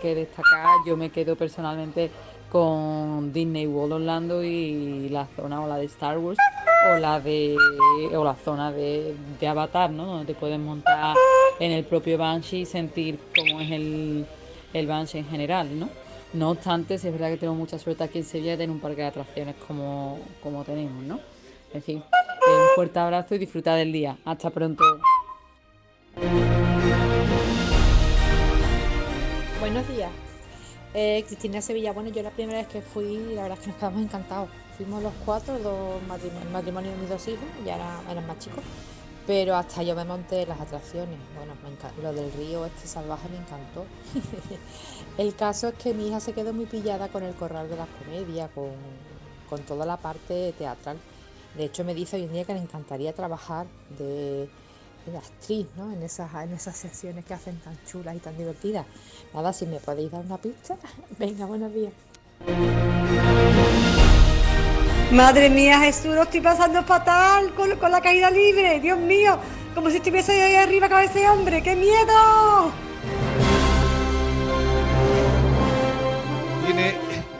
que, destacar, yo me quedo personalmente con Disney World Orlando y la zona o la de Star Wars o la de o la zona de, de Avatar, ¿no? Donde te puedes montar en el propio Banshee y sentir cómo es el, el Banshee en general, ¿no? No obstante, sí es verdad que tengo mucha suerte aquí en Sevilla de tener un parque de atracciones como, como tenemos, ¿no? En fin, un fuerte abrazo y disfruta del día. Hasta pronto. Buenos días. Eh, Cristina Sevilla. Bueno, yo la primera vez que fui, la verdad es que nos quedamos encantados. Fuimos los cuatro, dos matrim- el matrimonio de mis dos hijos, ya era- eran más chicos. Pero hasta yo me monté las atracciones. Bueno, lo del río este salvaje me encantó. *laughs* el caso es que mi hija se quedó muy pillada con el corral de las comedias, con, con toda la parte teatral. De hecho, me dice hoy en día que le encantaría trabajar de, de actriz, ¿no? En esas, en esas sesiones que hacen tan chulas y tan divertidas. Nada, si me podéis dar una pista. *laughs* Venga, buenos días. Madre mía, Jesús, lo estoy pasando fatal con, con la caída libre. Dios mío, como si estuviese ahí arriba con ese hombre. ¡Qué miedo!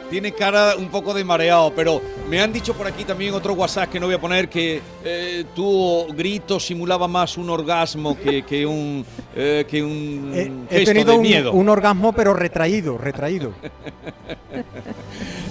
Tiene cara un poco de mareado, pero me han dicho por aquí también otro WhatsApp que no voy a poner que eh, tu grito simulaba más un orgasmo que, que un, eh, que un He, gesto he tenido de un, miedo. un orgasmo, pero retraído, retraído. *laughs*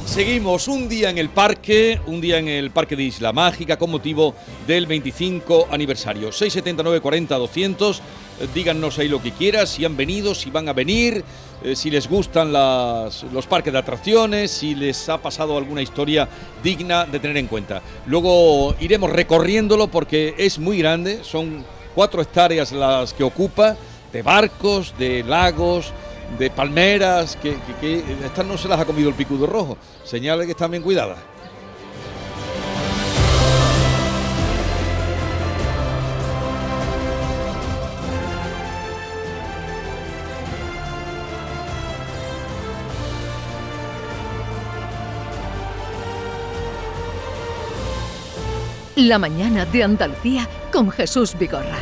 Seguimos un día en el parque, un día en el parque de Isla Mágica con motivo del 25 aniversario. 679 40 200. eh, Díganos ahí lo que quieras, si han venido, si van a venir, eh, si les gustan las- los parques de atracciones, si les ha pasado alguna historia digna de tener en cuenta. Luego iremos recorriéndolo porque es muy grande, son cuatro hectáreas las que ocupa, de barcos, de lagos, de palmeras, que, que- que estas no se las ha comido el picudo rojo. Señala que están bien cuidadas. La mañana de Andalucía con Jesús Vigorra.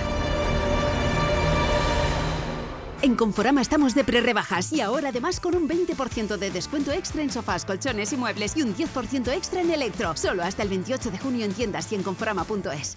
En Conforama estamos de prerrebajas y ahora además con un 20% de descuento extra en sofás, colchones y muebles y un 10% extra en electro. Solo hasta el 28 de junio en tiendas y en conforama.es.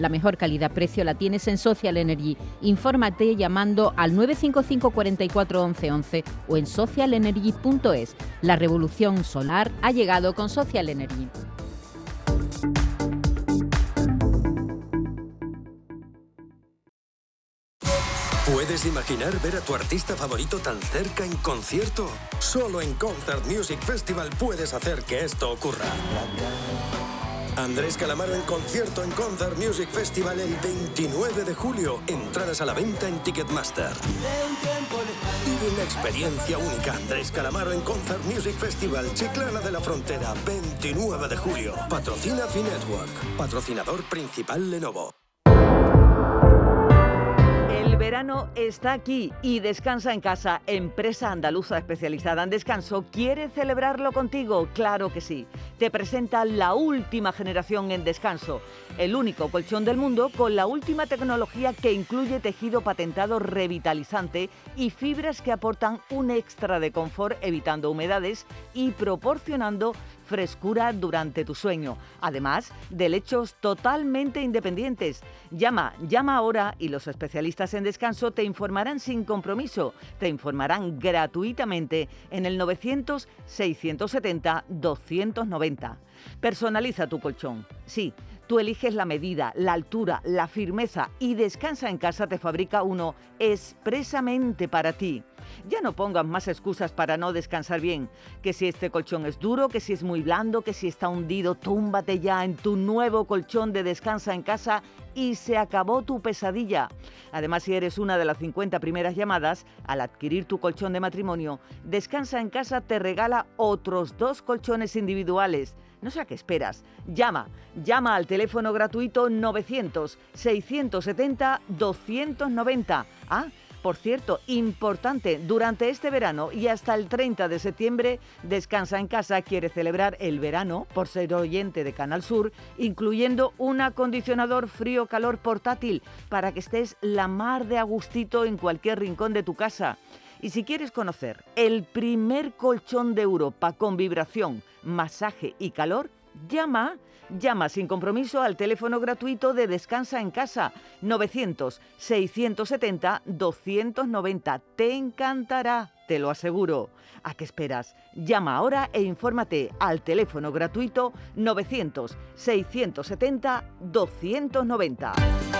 La mejor calidad-precio la tienes en Social Energy. Infórmate llamando al 955 44 11 11 o en socialenergy.es. La revolución solar ha llegado con Social Energy. ¿Puedes imaginar ver a tu artista favorito tan cerca en concierto? Solo en Concert Music Festival puedes hacer que esto ocurra. Andrés Calamaro en concierto en Concert Music Festival el 29 de julio. Entradas a la venta en Ticketmaster. Vive una experiencia única. Andrés Calamaro en Concert Music Festival, Chiclana de la Frontera, 29 de julio. Patrocina Finetwork. Patrocinador principal Lenovo. Verano está aquí y Descansa en Casa, empresa andaluza especializada en descanso, quiere celebrarlo contigo. Claro que sí. Te presenta la última generación en descanso, el único colchón del mundo con la última tecnología que incluye tejido patentado revitalizante y fibras que aportan un extra de confort evitando humedades y proporcionando frescura durante tu sueño, además de lechos totalmente independientes. Llama, llama ahora y los especialistas en descanso te informarán sin compromiso, te informarán gratuitamente en el 900 670 290. Personaliza tu colchón. Sí, Tú eliges la medida, la altura, la firmeza y Descansa en casa te fabrica uno expresamente para ti. Ya no pongas más excusas para no descansar bien. Que si este colchón es duro, que si es muy blando, que si está hundido, túmbate ya en tu nuevo colchón de descansa en casa y se acabó tu pesadilla. Además, si eres una de las 50 primeras llamadas, al adquirir tu colchón de matrimonio, Descansa en casa te regala otros dos colchones individuales. No sé a qué esperas. Llama, llama al teléfono gratuito 900-670-290. Ah, por cierto, importante, durante este verano y hasta el 30 de septiembre, Descansa en Casa quiere celebrar el verano por ser oyente de Canal Sur, incluyendo un acondicionador frío-calor portátil para que estés la mar de agustito en cualquier rincón de tu casa. Y si quieres conocer el primer colchón de Europa con vibración, masaje y calor, llama, llama sin compromiso al teléfono gratuito de Descansa en Casa 900-670-290. Te encantará, te lo aseguro. ¿A qué esperas? Llama ahora e infórmate al teléfono gratuito 900-670-290.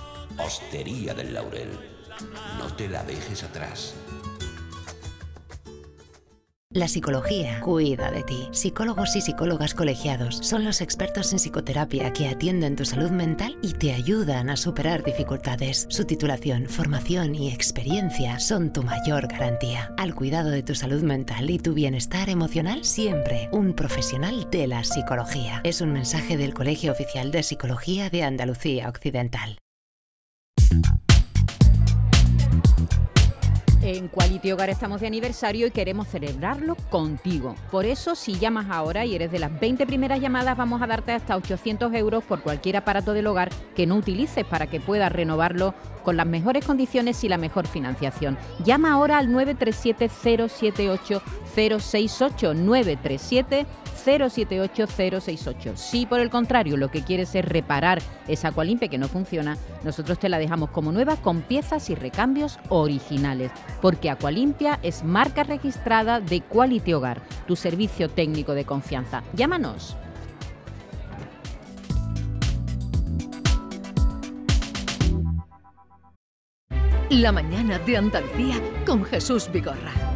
Hostería del Laurel, no te la dejes atrás. La psicología cuida de ti. Psicólogos y psicólogas colegiados son los expertos en psicoterapia que atienden tu salud mental y te ayudan a superar dificultades. Su titulación, formación y experiencia son tu mayor garantía. Al cuidado de tu salud mental y tu bienestar emocional, siempre un profesional de la psicología. Es un mensaje del Colegio Oficial de Psicología de Andalucía Occidental. En Quality Hogar estamos de aniversario y queremos celebrarlo contigo. Por eso, si llamas ahora y eres de las 20 primeras llamadas, vamos a darte hasta 800 euros por cualquier aparato del hogar que no utilices para que puedas renovarlo con las mejores condiciones y la mejor financiación. Llama ahora al 937 078 068 937 078 068. Si por el contrario lo que quieres es reparar esa Aqualimpia que no funciona, nosotros te la dejamos como nueva con piezas y recambios originales, porque Aqualimpia es marca registrada de Quality Hogar, tu servicio técnico de confianza. Llámanos. La mañana de Andalucía con Jesús Vigorra.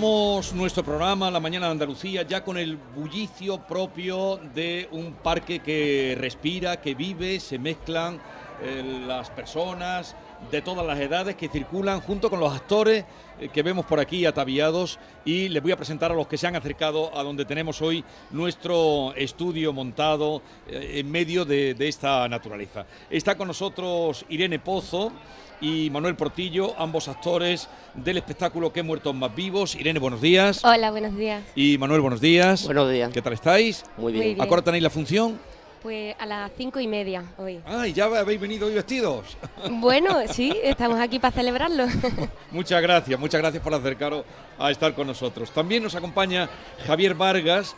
Nuestro programa La Mañana de Andalucía ya con el bullicio propio de un parque que respira, que vive, se mezclan eh, las personas de todas las edades que circulan junto con los actores eh, que vemos por aquí ataviados y les voy a presentar a los que se han acercado a donde tenemos hoy nuestro estudio montado eh, en medio de, de esta naturaleza. Está con nosotros Irene Pozo y Manuel Portillo, ambos actores del espectáculo Que Muertos Más Vivos. Irene, buenos días. Hola, buenos días. Y Manuel, buenos días. Buenos días. ¿Qué tal estáis? Muy bien. Muy bien. ¿A qué hora tenéis la función? Pues a las cinco y media hoy. ¡Ay, ya habéis venido hoy vestidos! Bueno, *laughs* sí, estamos aquí para celebrarlo. *laughs* muchas gracias, muchas gracias por acercaros a estar con nosotros. También nos acompaña Javier Vargas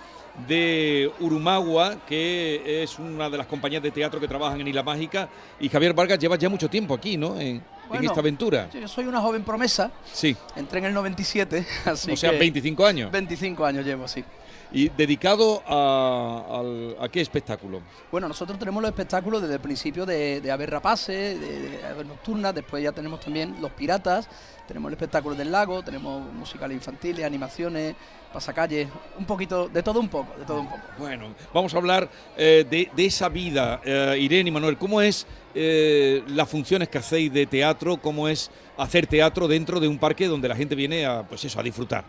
de Urumagua, que es una de las compañías de teatro que trabajan en Isla Mágica. Y Javier Vargas lleva ya mucho tiempo aquí, ¿no? En, esta aventura. Yo soy una joven promesa. Sí. Entré en el 97, *laughs* así O sea, que 25 años. 25 años llevo, sí. ¿Y dedicado a, qué espectáculo? Bueno, nosotros tenemos los espectáculos desde el principio de, de Haber Rapaces, de, de Haber Nocturnas, después ya tenemos también Los Piratas, tenemos el espectáculo del lago, tenemos musicales infantiles, animaciones, pasacalles, un poquito, de todo un poco, de todo un poco. Bueno, vamos a hablar eh, de, de esa vida. Eh, Irene y Manuel, ¿cómo es eh, las funciones que hacéis de teatro? ¿Cómo es hacer teatro dentro de un parque donde la gente viene a, pues eso, a disfrutar?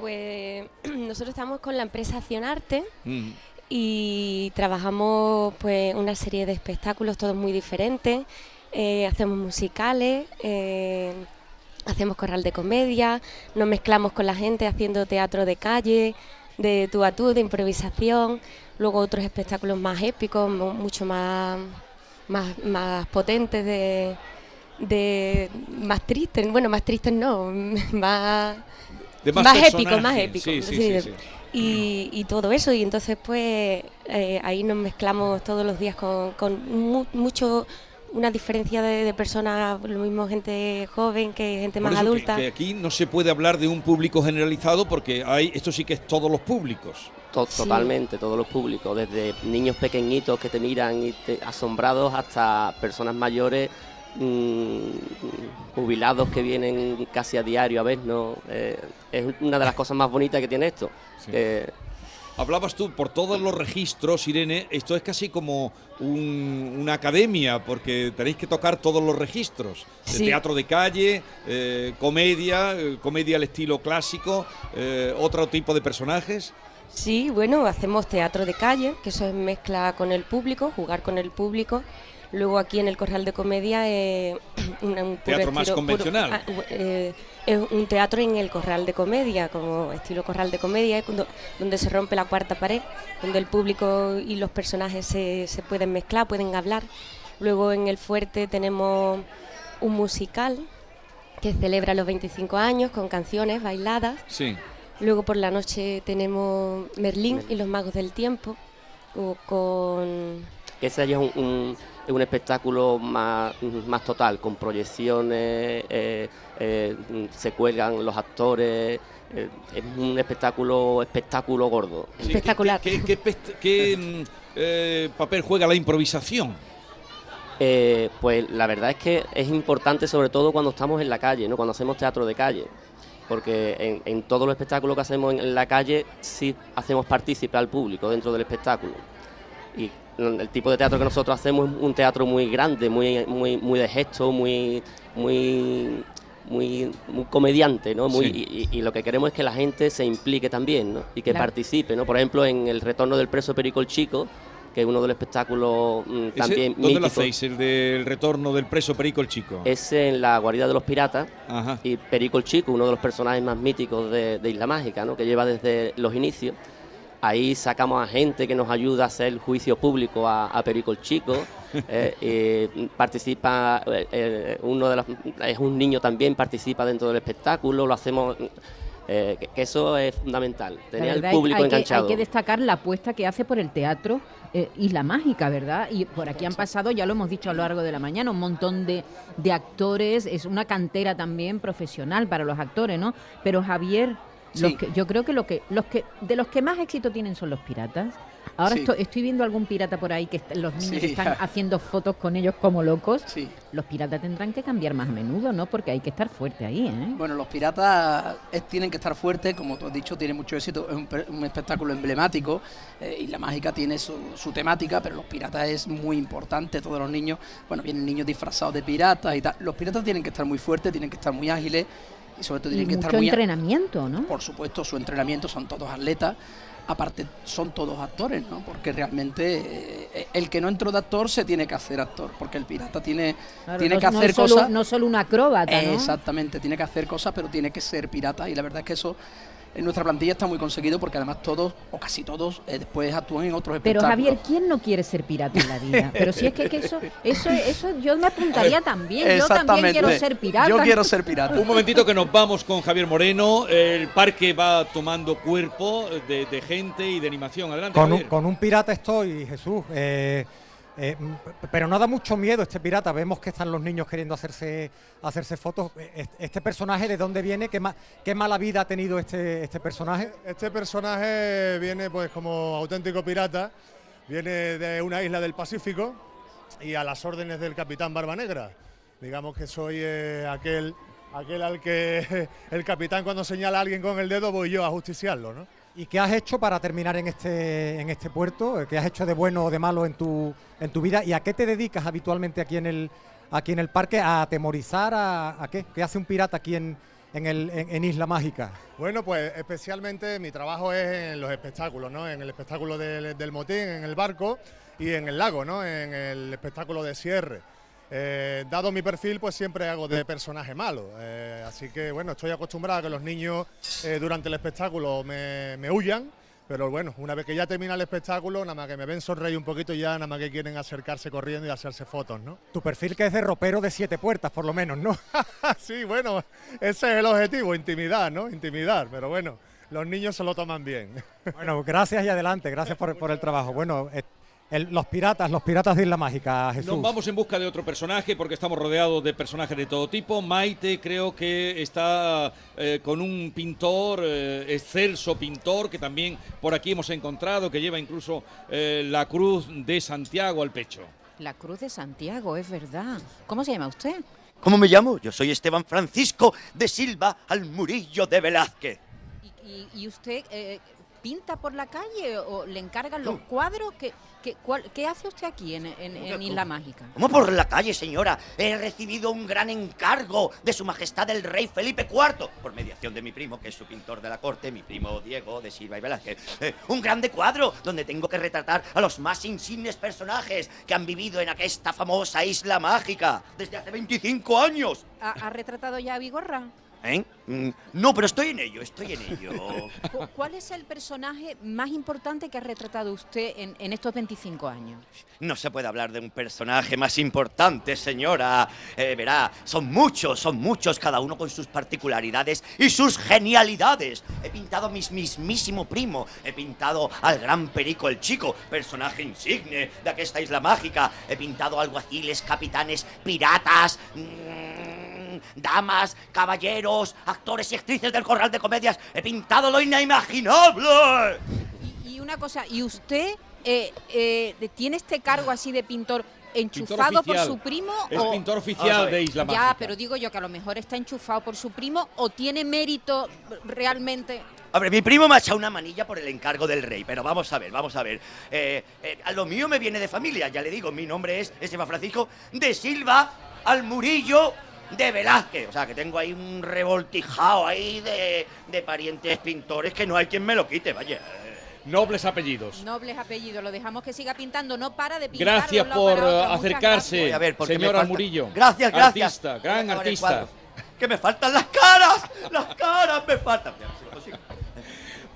Pues *clears throat* nosotros estamos con la empresa Accionarte Mm. y trabajamos pues una serie de espectáculos todos muy diferentes. Eh, hacemos musicales, eh, hacemos corral de comedia, nos mezclamos con la gente haciendo teatro de calle, de tú a tú, de improvisación, luego otros espectáculos más épicos, mu- mucho más, más, más potentes, de, de más tristes, bueno, más tristes no, *laughs* más, De más épicos, más personaje. épicos. Sí, sí, sí, sí, de- sí. Y, y todo eso, y entonces pues eh, ahí nos mezclamos todos los días con, con mu- mucho, una diferencia de, de personas, lo mismo gente joven que gente Por más eso que- adulta. Que, aquí no se puede hablar de un público generalizado porque hay esto sí que es todos los públicos. To- Totalmente, todos los públicos, desde niños pequeñitos que te miran y te- asombrados hasta personas mayores, mm, jubilados que vienen casi a diario a vernos. eh, es una de las cosas más bonitas que tiene esto. Hablabas tú por todos los registros, Irene, esto es casi como un- una academia, porque tenéis que tocar todos los registros. De Sí. Teatro de calle, eh, comedia, eh, comedia al estilo clásico, eh, otro tipo de personajes. Sí, bueno, hacemos teatro de calle, que eso es mezcla con el público, jugar con el público. Luego aquí en el Corral de Comedia eh, *clears throat* un, un Teatro más estilo- convencional. ah, u- eh, es un teatro en el Corral de Comedia, como estilo Corral de Comedia, cuando- donde se rompe la cuarta pared, donde el público y los personajes se, se pueden mezclar, pueden hablar. Luego en el Fuerte tenemos un musical que celebra los 25 años con canciones bailadas. Sí. Luego por la noche tenemos Merlín y los Magos del Tiempo, o con... que ese ya es un, un- es un espectáculo más, más total, con proyecciones, eh, eh, se cuelgan los actores, eh, es un espectáculo, espectáculo gordo. Espectacular. ¿Qué, qué pest- qué, mm, eh, papel juega la improvisación? Eh, pues la verdad es que es importante sobre todo cuando estamos en la calle, ¿no? cuando hacemos teatro de calle, porque en, en todos los espectáculos que hacemos en, en la calle sí hacemos partícipe al público dentro del espectáculo. Y el tipo de teatro que nosotros hacemos es un teatro muy grande, muy, muy, muy de gesto, muy, muy, muy, muy comediante, ¿no? Muy, Sí. y, y lo que queremos es que la gente se implique también, ¿no? Y que Claro. participe, ¿no? Por ejemplo, en el retorno del preso Perico el Chico, que es uno de los espectáculos mm, también ¿Dónde lo hacéis? El del retorno del preso Perico el Chico. Es en la guarida de los piratas y Perico el Chico, uno de los personajes más míticos de, de Isla Mágica, ¿no? que lleva desde los inicios. Ahí sacamos a gente que nos ayuda a hacer el juicio público a, a Perico el Chico. *laughs* eh, participa, eh, eh, uno de los, es un niño también, participa dentro del espectáculo, lo hacemos. eh, que, que eso es fundamental, tener al hay- público hay, que, enganchado. hay que destacar la apuesta que hace por el teatro eh, Isla Mágica, ¿verdad? Y por aquí han pasado, ya lo hemos dicho a lo largo de la mañana, un montón de, de actores, es una cantera también profesional para los actores, ¿no? Pero Javier, Los que, yo creo que, lo que los que de los que más éxito tienen son los piratas. Ahora Sí. estoy, estoy viendo algún pirata por ahí que los niños Sí, están ya. *laughs* haciendo fotos con ellos como locos. Los piratas tendrán que cambiar más a menudo, ¿no? Porque hay que estar fuerte ahí, ¿eh? Bueno, los piratas tienen que estar fuertes, como tú has dicho, tiene mucho éxito, es un espectáculo emblemático, eh, y la mágica tiene su, su temática, pero los piratas es muy importante, todos los niños, bueno, vienen niños disfrazados de piratas y tal. Los piratas tienen que estar muy fuertes, tienen que estar muy ágiles y sobre todo Y tienen que mucho estar muy... entrenamiento, ¿no? Por supuesto, su entrenamiento son todos atletas. Aparte, son todos actores, ¿no? Porque realmente eh, el que no entró de actor se tiene que hacer actor, porque el pirata tiene, Claro, tiene no- que no hacer solo- cosas. no solo un acróbata, ¿no? Exactamente, tiene que hacer cosas, pero tiene que ser pirata. Y la verdad es que eso en nuestra plantilla está muy conseguido, porque además todos, o casi todos, eh, después actúan en otros Pero espectáculos. Javier, ¿quién no quiere ser pirata en la vida? *laughs* Pero si es que, que eso, eso, eso yo me apuntaría también. Yo también quiero ser pirata. Un momentito que nos vamos con Javier Moreno. El parque va tomando cuerpo de, de gente y de animación. Adelante, Con un, con un pirata estoy, Jesús. eh, eh, pero no da mucho miedo este pirata. Vemos que están los niños queriendo hacerse, hacerse fotos. Eh, est- ¿Este personaje de dónde viene? ¿Qué, ma- qué mala vida ha tenido este, este personaje? Este personaje viene pues como auténtico pirata, viene de una isla del Pacífico y a las órdenes del capitán Barba Negra. Digamos que soy eh, aquel, aquel al que *laughs* el capitán cuando señala a alguien con el dedo voy yo a justiciarlo, ¿no? ¿Y qué has hecho para terminar en este, en este puerto? ¿Qué has hecho de bueno o de malo en tu, en tu vida? ¿Y a qué te dedicas habitualmente aquí en el, aquí en el parque? ¿A atemorizar? ¿A, qué? ¿Qué hace un pirata aquí en, en, el, en- en Isla Mágica? Bueno, pues especialmente mi trabajo es en los espectáculos, ¿no? En el espectáculo del, del motín, en el barco y en el lago, ¿no? En el espectáculo de cierre. Eh, dado mi perfil, pues siempre hago de personaje malo. Eh, así que bueno, estoy acostumbrado a que los niños eh, durante el espectáculo me, me huyan. Pero bueno, una vez que ya termina el espectáculo, nada más que me ven sonreír un poquito ya nada más que quieren acercarse corriendo y hacerse fotos, ¿no? Tu perfil que es de ropero de siete puertas, por lo menos, ¿no? *laughs* sí, bueno, ese es el objetivo, intimidar, ¿no? Intimidar, pero bueno, los niños se lo toman bien. Bueno, gracias y adelante, gracias por, por el trabajo. Bueno, el- los piratas, los piratas de Isla Mágica, Jesús. Nos vamos en busca de otro personaje porque estamos rodeados de personajes de todo tipo. Maite creo que está eh, con un pintor, eh, excelso pintor, que también por aquí hemos encontrado, que lleva incluso eh, la cruz de Santiago al pecho. La Cruz de Santiago, es verdad. ¿Cómo se llama usted? ¿Cómo me llamo? Yo soy Esteban Francisco de Silva al Murillo de Velázquez. ¿Y, y usted eh, pinta por la calle o le encargan los cuadros? ¿Qué, qué, cuál- qué hace usted aquí en, en- en Isla Mágica? ¿Cómo por la calle, señora? He recibido un gran encargo de Su Majestad el Rey Felipe IV, por mediación de mi primo, que es su pintor de la corte, mi primo Diego de Silva y Velázquez. Eh, un grande cuadro donde tengo que retratar a los más insignes personajes que han vivido en aquesta famosa isla mágica desde hace 25 años. ¿Ha, ha retratado ya a Vigorra? ¿Eh? Mm, No, pero estoy en ello, estoy en ello. *laughs* Cu- ¿Cuál es el personaje más importante que ha retratado usted en, en estos 25 años? No se puede hablar de un personaje más importante, señora. Eh, verá, son muchos, son muchos, cada uno con sus particularidades y sus genialidades. He pintado a mi mismísimo primo, he pintado al gran Perico el Chico, personaje insigne de esta isla mágica. He pintado alguaciles, capitanes, piratas, mm, damas, caballeros, actores y actrices del corral de comedias. He pintado lo inimaginable. Y una cosa, ¿y usted eh, eh, tiene este cargo así de pintor enchufado por su primo? Es o- pintor oficial de Isla Ya, pero digo yo que a lo mejor está enchufado por su primo o tiene mérito realmente. Hombre, mi primo me ha echado una manilla por el encargo del rey, pero vamos a ver, vamos a ver. Eh, eh, a lo mío me viene de familia, ya le digo, mi nombre es Esteban Francisco de Silva al Murillo de Velázquez. O sea, que tengo ahí un revoltijado ahí de, de parientes pintores que no hay quien me lo quite, vaya. Nobles apellidos. Nobles apellidos, lo dejamos que siga pintando, no para de pintar. Gracias de por acercarse, a ver, señora falta- Murillo. Gracias, gracias. Artista, gran artista. Que me faltan las caras, las caras me faltan. Mira, si lo consigo.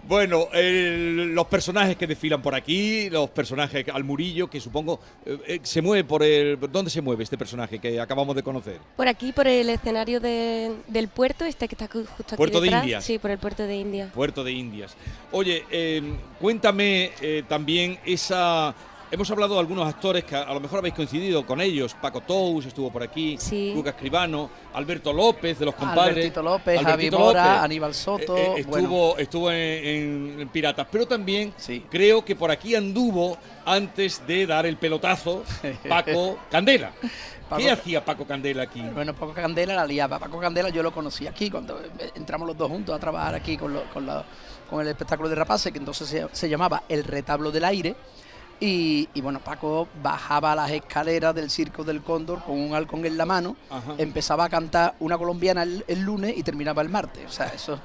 Bueno, el- los personajes que desfilan por aquí, los personajes al Murillo, que supongo eh, eh, se mueve por el... ¿Dónde se mueve este personaje que acabamos de conocer? Por aquí, por el escenario de- del puerto, este que está justo aquí Puerto de. Indias. Sí, por el puerto de India. Puerto de Indias. Oye, eh, cuéntame eh, también esa Hemos hablado de algunos actores que a, a lo mejor habéis coincidido con ellos. Paco Tous estuvo por aquí, Sí. Lucas Escribano, Alberto López de los compadres. Albertito López, Javi Mora, López. Aníbal Soto, Eh, eh, estuvo bueno. estuvo en, en- en Piratas, pero también creo que por aquí anduvo antes de dar el pelotazo *laughs* Paco Candela. ¿Qué hacía Paco Candela aquí? Bueno, Paco Candela la liaba. Paco Candela yo lo conocí aquí cuando eh, entramos los dos juntos a trabajar aquí con, lo- con, la- con el espectáculo de Rapaces, que entonces se, se llamaba El Retablo del Aire. Y, y bueno, Paco bajaba las escaleras del Circo del Cóndor con un halcón en la mano, Ajá. empezaba a cantar una colombiana el, el lunes y terminaba el martes. O sea, eso.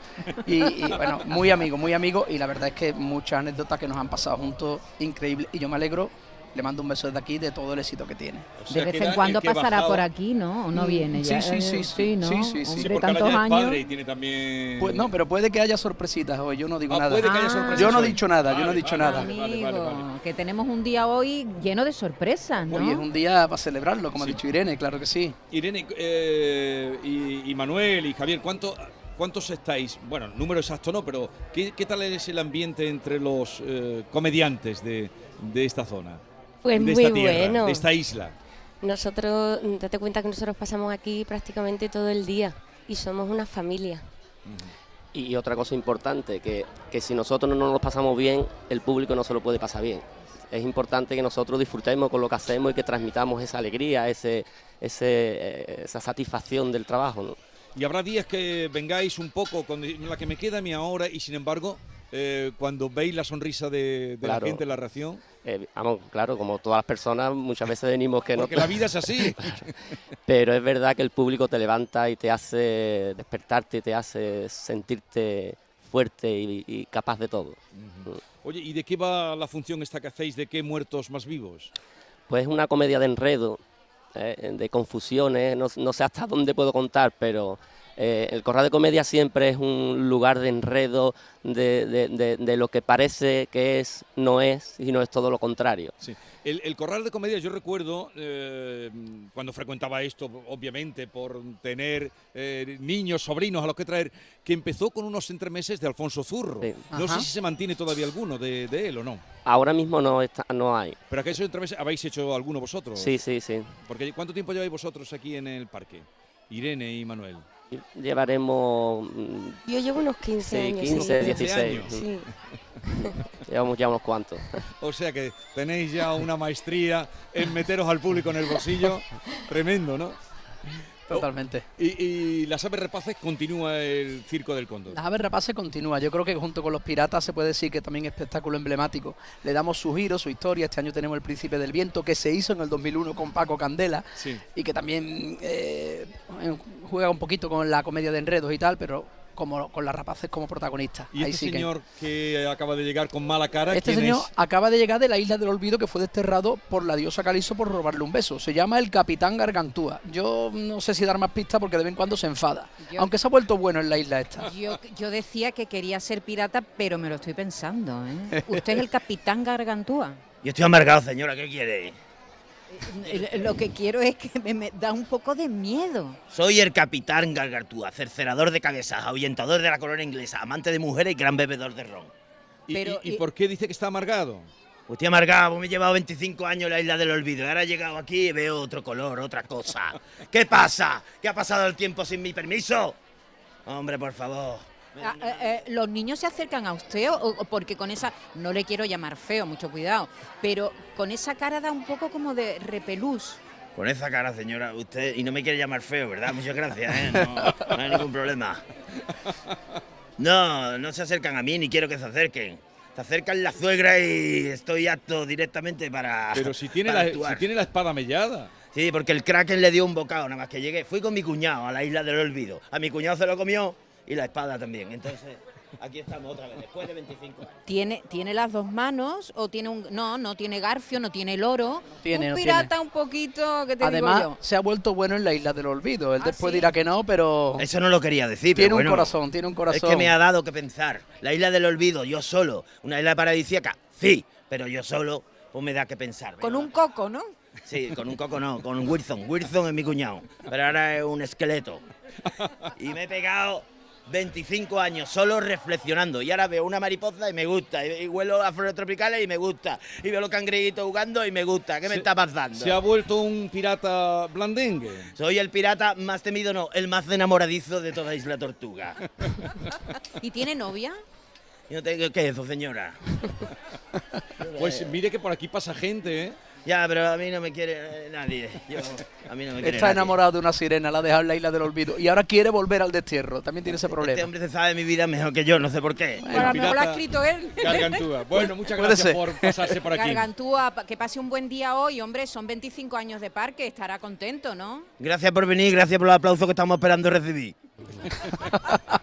Y, y, bueno, muy amigo, muy amigo. Y la verdad es que muchas anécdotas que nos han pasado juntos, increíble. Y yo me alegro, le mando un beso desde aquí de todo el éxito que tiene. De vez en cuando pasará por aquí, ¿no? ¿O no Mm, viene sí, ya? sí, sí, sí, ¿no? sí, sí, sí. Hombre, porque ahora tantos es años. padre y tiene también... Pues no, pero puede que haya sorpresitas hoy, yo no digo Ah, nada. puede que haya sorpresas yo no he dicho nada, yo no he dicho vale, nada. vale, vale, vale, Amigo, que tenemos un día hoy lleno de sorpresas, ¿no? Hoy es un día para celebrarlo, como ha dicho Irene, claro que sí. Irene eh, y, y Manuel y Javier, ¿cuánto, ¿cuántos estáis? Bueno, número exacto no, pero ¿qué, qué tal es el ambiente entre los eh, comediantes de, de esta zona? Pues de muy esta tierra, bueno. de esta isla. Nosotros, date cuenta que nosotros pasamos aquí prácticamente todo el día y somos una familia. Y otra cosa importante, que, que si nosotros no nos lo pasamos bien, el público no se lo puede pasar bien. Es importante que nosotros disfrutemos con lo que hacemos y que transmitamos esa alegría, ese, ese, eh, esa satisfacción del trabajo. ¿no? Y habrá días que vengáis un poco con la que me queda a mí ahora y sin embargo, eh, cuando veis la sonrisa de, de Claro. la gente, la reacción, Eh, vamos, claro, como todas las personas, muchas veces venimos que no... porque la vida es así. *laughs* Pero es verdad que el público te levanta y te hace despertarte, y te hace sentirte fuerte y, y capaz de todo. Oye, ¿y de qué va la función esta que hacéis? ¿De qué muertos más vivos? Pues es una comedia de enredo, eh, de confusiones, no, no sé hasta dónde puedo contar, pero eh, el Corral de Comedia siempre es un lugar de enredo, de, de- de- de lo que parece que es, no es, y no es todo lo contrario. Sí. El, el Corral de Comedia, yo recuerdo eh, cuando frecuentaba esto, obviamente, por tener eh, niños, sobrinos a los que traer, que empezó con unos entremeses de Alfonso Zurro. No Ajá. sé si se mantiene todavía alguno de, de él o no. Ahora mismo no, está, no hay. Pero aquellos entremeses, ¿habéis hecho alguno vosotros? Sí, sí, sí. Porque ¿cuánto tiempo lleváis vosotros aquí en el parque? Irene y Manuel. Llevaremos mm, Yo llevo unos 15 sí, años. 15, sí. 16. años. Sí. *laughs* Llevamos ya unos cuantos. O sea que tenéis ya una maestría en meteros al público en el bolsillo. Tremendo, ¿no? Totalmente. Y, y las aves rapaces continúa el Circo del Cóndor. Las aves rapaces continúa. Yo creo que junto con los piratas se puede decir que también es espectáculo emblemático. Le damos su giro, su historia. Este año tenemos El Príncipe del Viento, que se hizo en el 2001 con Paco Candela Sí. y que también eh, juega un poquito con la comedia de enredos y tal, pero como con las rapaces como protagonistas. Y Ahí este sí que- señor que... acaba de llegar con mala cara, Este ¿quién señor es? acaba de llegar de la isla del olvido que fue desterrado por la diosa Calizo por robarle un beso. Se llama el Capitán Gargantúa. Yo no sé si dar más pistas porque de vez en cuando se enfada. Yo- Aunque se ha vuelto bueno en la isla esta. Yo, yo decía que quería ser pirata, pero me lo estoy pensando. ¿eh? *laughs* Usted es el capitán Gargantúa. Yo estoy amargado, señora, ¿qué quiere? Eh, Lo que quiero es que me, me da un poco de miedo. Soy el capitán Gargartúa, cercerador de cabezas, ahuyentador de la corona inglesa, amante de mujeres y gran bebedor de ron. ¿Y, Pero, y- y y- por qué dice que está amargado? Estoy amargado, me he llevado 25 años en la isla del olvido ahora he llegado aquí y veo otro color, otra cosa. ¿Qué pasa? ¿Qué ha pasado el tiempo sin mi permiso? Hombre, por favor. Ah, eh, eh, ¿Los niños se acercan a usted o, o porque con esa, no le quiero llamar feo, mucho cuidado, pero con esa cara da un poco como de repelús? Con esa cara, señora, usted, y no me quiere llamar feo, ¿verdad? Muchas gracias, ¿eh? No, no hay ningún problema. No, no se acercan a mí, ni quiero que se acerquen. Se acercan la suegra y estoy apto directamente para. Pero si tiene, la, si tiene la espada mellada. Sí, porque el Kraken le dio un bocado nada más que llegué. Fui con mi cuñado a la isla del olvido. A mi cuñado se lo comió y la espada también. Entonces, aquí estamos otra vez, después de 25 años. ¿Tiene, ¿Tiene las dos manos o tiene un... No, no tiene garfio, no tiene loro. Tiene, un no pirata un poquito, ¿qué te Además, digo yo? se ha vuelto bueno en la isla del olvido. Él ¿Ah, después sí? dirá que no, pero. Eso no lo quería decir, Tiene pero un bueno, corazón, tiene un corazón. Es que me ha dado que pensar. La isla del olvido, yo solo. Una isla paradisíaca, sí, pero yo solo, pues me da que pensar. Con un coco, ¿no? Sí, con un coco no, con un Wilson. Wilson es mi cuñado, pero ahora es un esqueleto. Y me he pegado 25 años solo reflexionando y ahora veo una mariposa y me gusta, y, y huelo a flores tropicales y me gusta, y veo los cangrejitos jugando y me gusta. ¿Qué me está pasando? Se ha vuelto un pirata blandengue. Soy el pirata más temido, no, el más enamoradizo de toda Isla Tortuga. *laughs* ¿Y tiene novia? Yo tengo, ¿Qué es eso, señora? *laughs* Pues mire que por aquí pasa gente, ¿eh? Ya, pero a mí no me quiere eh, nadie. Yo- a mí no me quiere Está nadie. enamorado de una sirena, la ha dejado en la isla del olvido. Y ahora quiere volver al destierro. También tiene ese Este problema. hombre se sabe mi vida mejor que yo, no sé por qué. Bueno, a lo mejor lo ha escrito él. Gargantúa. Bueno, muchas Puede gracias ser. por pasarse por aquí. Gargantúa, que pase un buen día hoy, hombre, son 25 años de parque, estará contento, ¿no? Gracias por venir, gracias por los aplausos que estamos esperando recibir. *laughs*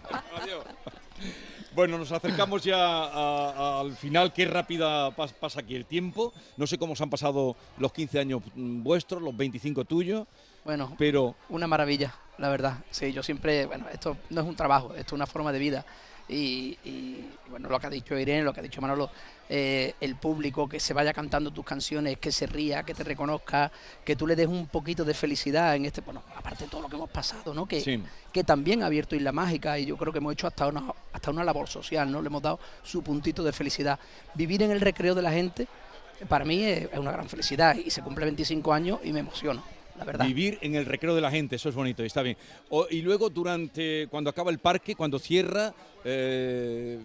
Bueno, nos acercamos ya a- a- al final. Qué rápida pas- pasa aquí el tiempo. No sé cómo se han pasado los 15 años mm, vuestros, los 25 tuyos. Bueno, Pero una maravilla, la verdad. Sí, yo siempre, bueno, esto no es un trabajo, esto es una forma de vida. Y, y, bueno, lo que ha dicho Irene, lo que ha dicho Manolo, eh, el público que se vaya cantando tus canciones, que se ría, que te reconozca, que tú le des un poquito de felicidad en este, bueno, aparte de todo lo que hemos pasado, ¿no? Que, Sí. que también ha abierto Isla Mágica y yo creo que hemos hecho hasta una, hasta una labor social, ¿no? Le hemos dado su puntito de felicidad. Vivir en el recreo de la gente, para mí es, es una gran felicidad y se cumple 25 años y me emociono, la verdad. vivir en el recreo de la gente, eso es bonito, está bien. O- y luego, durante, cuando acaba el parque, cuando cierra, eh,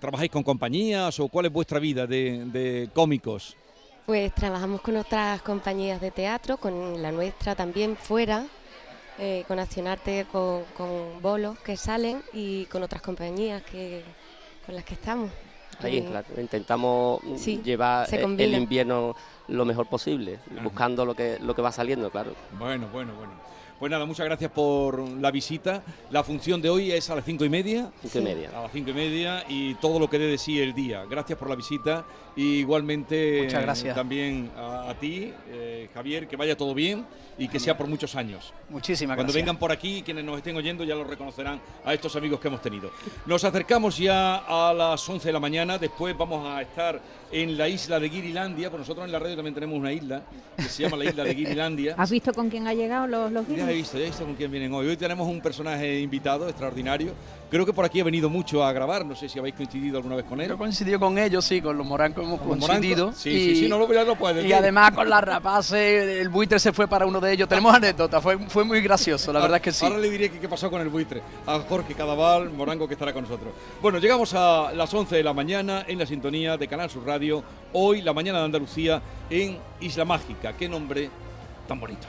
¿trabajáis con compañías o cuál es vuestra vida de, de cómicos? Pues trabajamos con otras compañías de teatro, con la nuestra también fuera, eh, con Accionarte, con, con bolos que salen y con otras compañías que con las que estamos. Ahí, Eh, claro, intentamos sí, llevar eh, el invierno lo mejor posible, Ajá. buscando lo que, lo que va saliendo, claro. Bueno, bueno, bueno. Pues nada, muchas gracias por la visita. La función de hoy es a las cinco y media. Cinco y media. A las cinco y media y todo lo que dé de sí el día. Gracias por la visita y igualmente Muchas gracias. también a, a ti, eh, Javier, que vaya todo bien y que sea por muchos años. Muchísimas Cuando gracias. vengan por aquí, quienes nos estén oyendo ya lo reconocerán a estos amigos que hemos tenido. Nos acercamos ya a las 11 de la mañana, después vamos a estar en la isla de Guirilandia, pues nosotros en la radio también tenemos una isla que se llama la isla de Guirilandia. *laughs* ¿Has visto con quién ha llegado los, los Ya he visto, ya he visto con quién vienen hoy. Hoy tenemos un personaje invitado extraordinario. Creo que por aquí ha venido mucho a grabar, no sé si habéis coincidido alguna vez con él. Yo coincidido con ellos, sí, con los morancos hemos ¿Con los coincidido. morancos? Sí, sí, sí, no lo- ya lo puedes Y decir. además con las rapaces, el buitre se fue para uno de ellos. Tenemos anécdotas, fue, fue muy gracioso, la verdad es que sí. Ahora le diré qué pasó con el buitre. A Jorge Cadaval, Morango, que estará con nosotros. Bueno, llegamos a las 11 de la mañana en la sintonía de Canal Sur Radio. Hoy, la mañana de Andalucía, en Isla Mágica. Qué nombre tan bonito.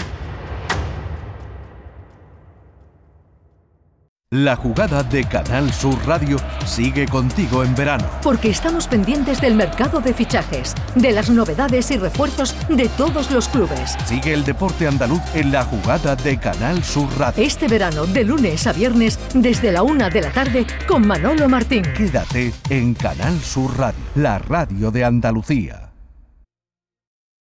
La jugada de Canal Sur Radio sigue contigo en verano. Porque estamos pendientes del mercado de fichajes, de las novedades y refuerzos de todos los clubes. Sigue el deporte andaluz en la jugada de Canal Sur Radio. Este verano, de lunes a viernes, desde la una de la tarde, con Manolo Martín. Quédate en Canal Sur Radio, la radio de Andalucía.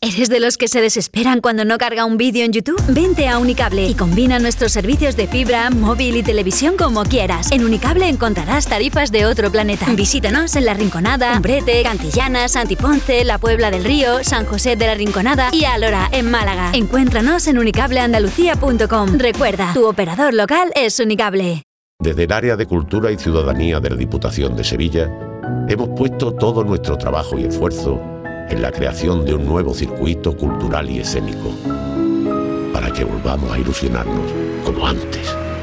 ¿Eres de los que se desesperan cuando no carga un vídeo en YouTube? Vente a Unicable y combina nuestros servicios de fibra, móvil y televisión como quieras. En Unicable encontrarás tarifas de otro planeta. Visítanos en La Rinconada, Umbrete, Cantillana, Santiponce, La Puebla del Río, San José de la Rinconada y Alora, en Málaga. Encuéntranos en unicableandalucía.com. Recuerda, tu operador local es Unicable. Desde el área de Cultura y Ciudadanía de la Diputación de Sevilla, hemos puesto todo nuestro trabajo y esfuerzo en la creación de un nuevo circuito cultural y escénico, para que volvamos a ilusionarnos como antes.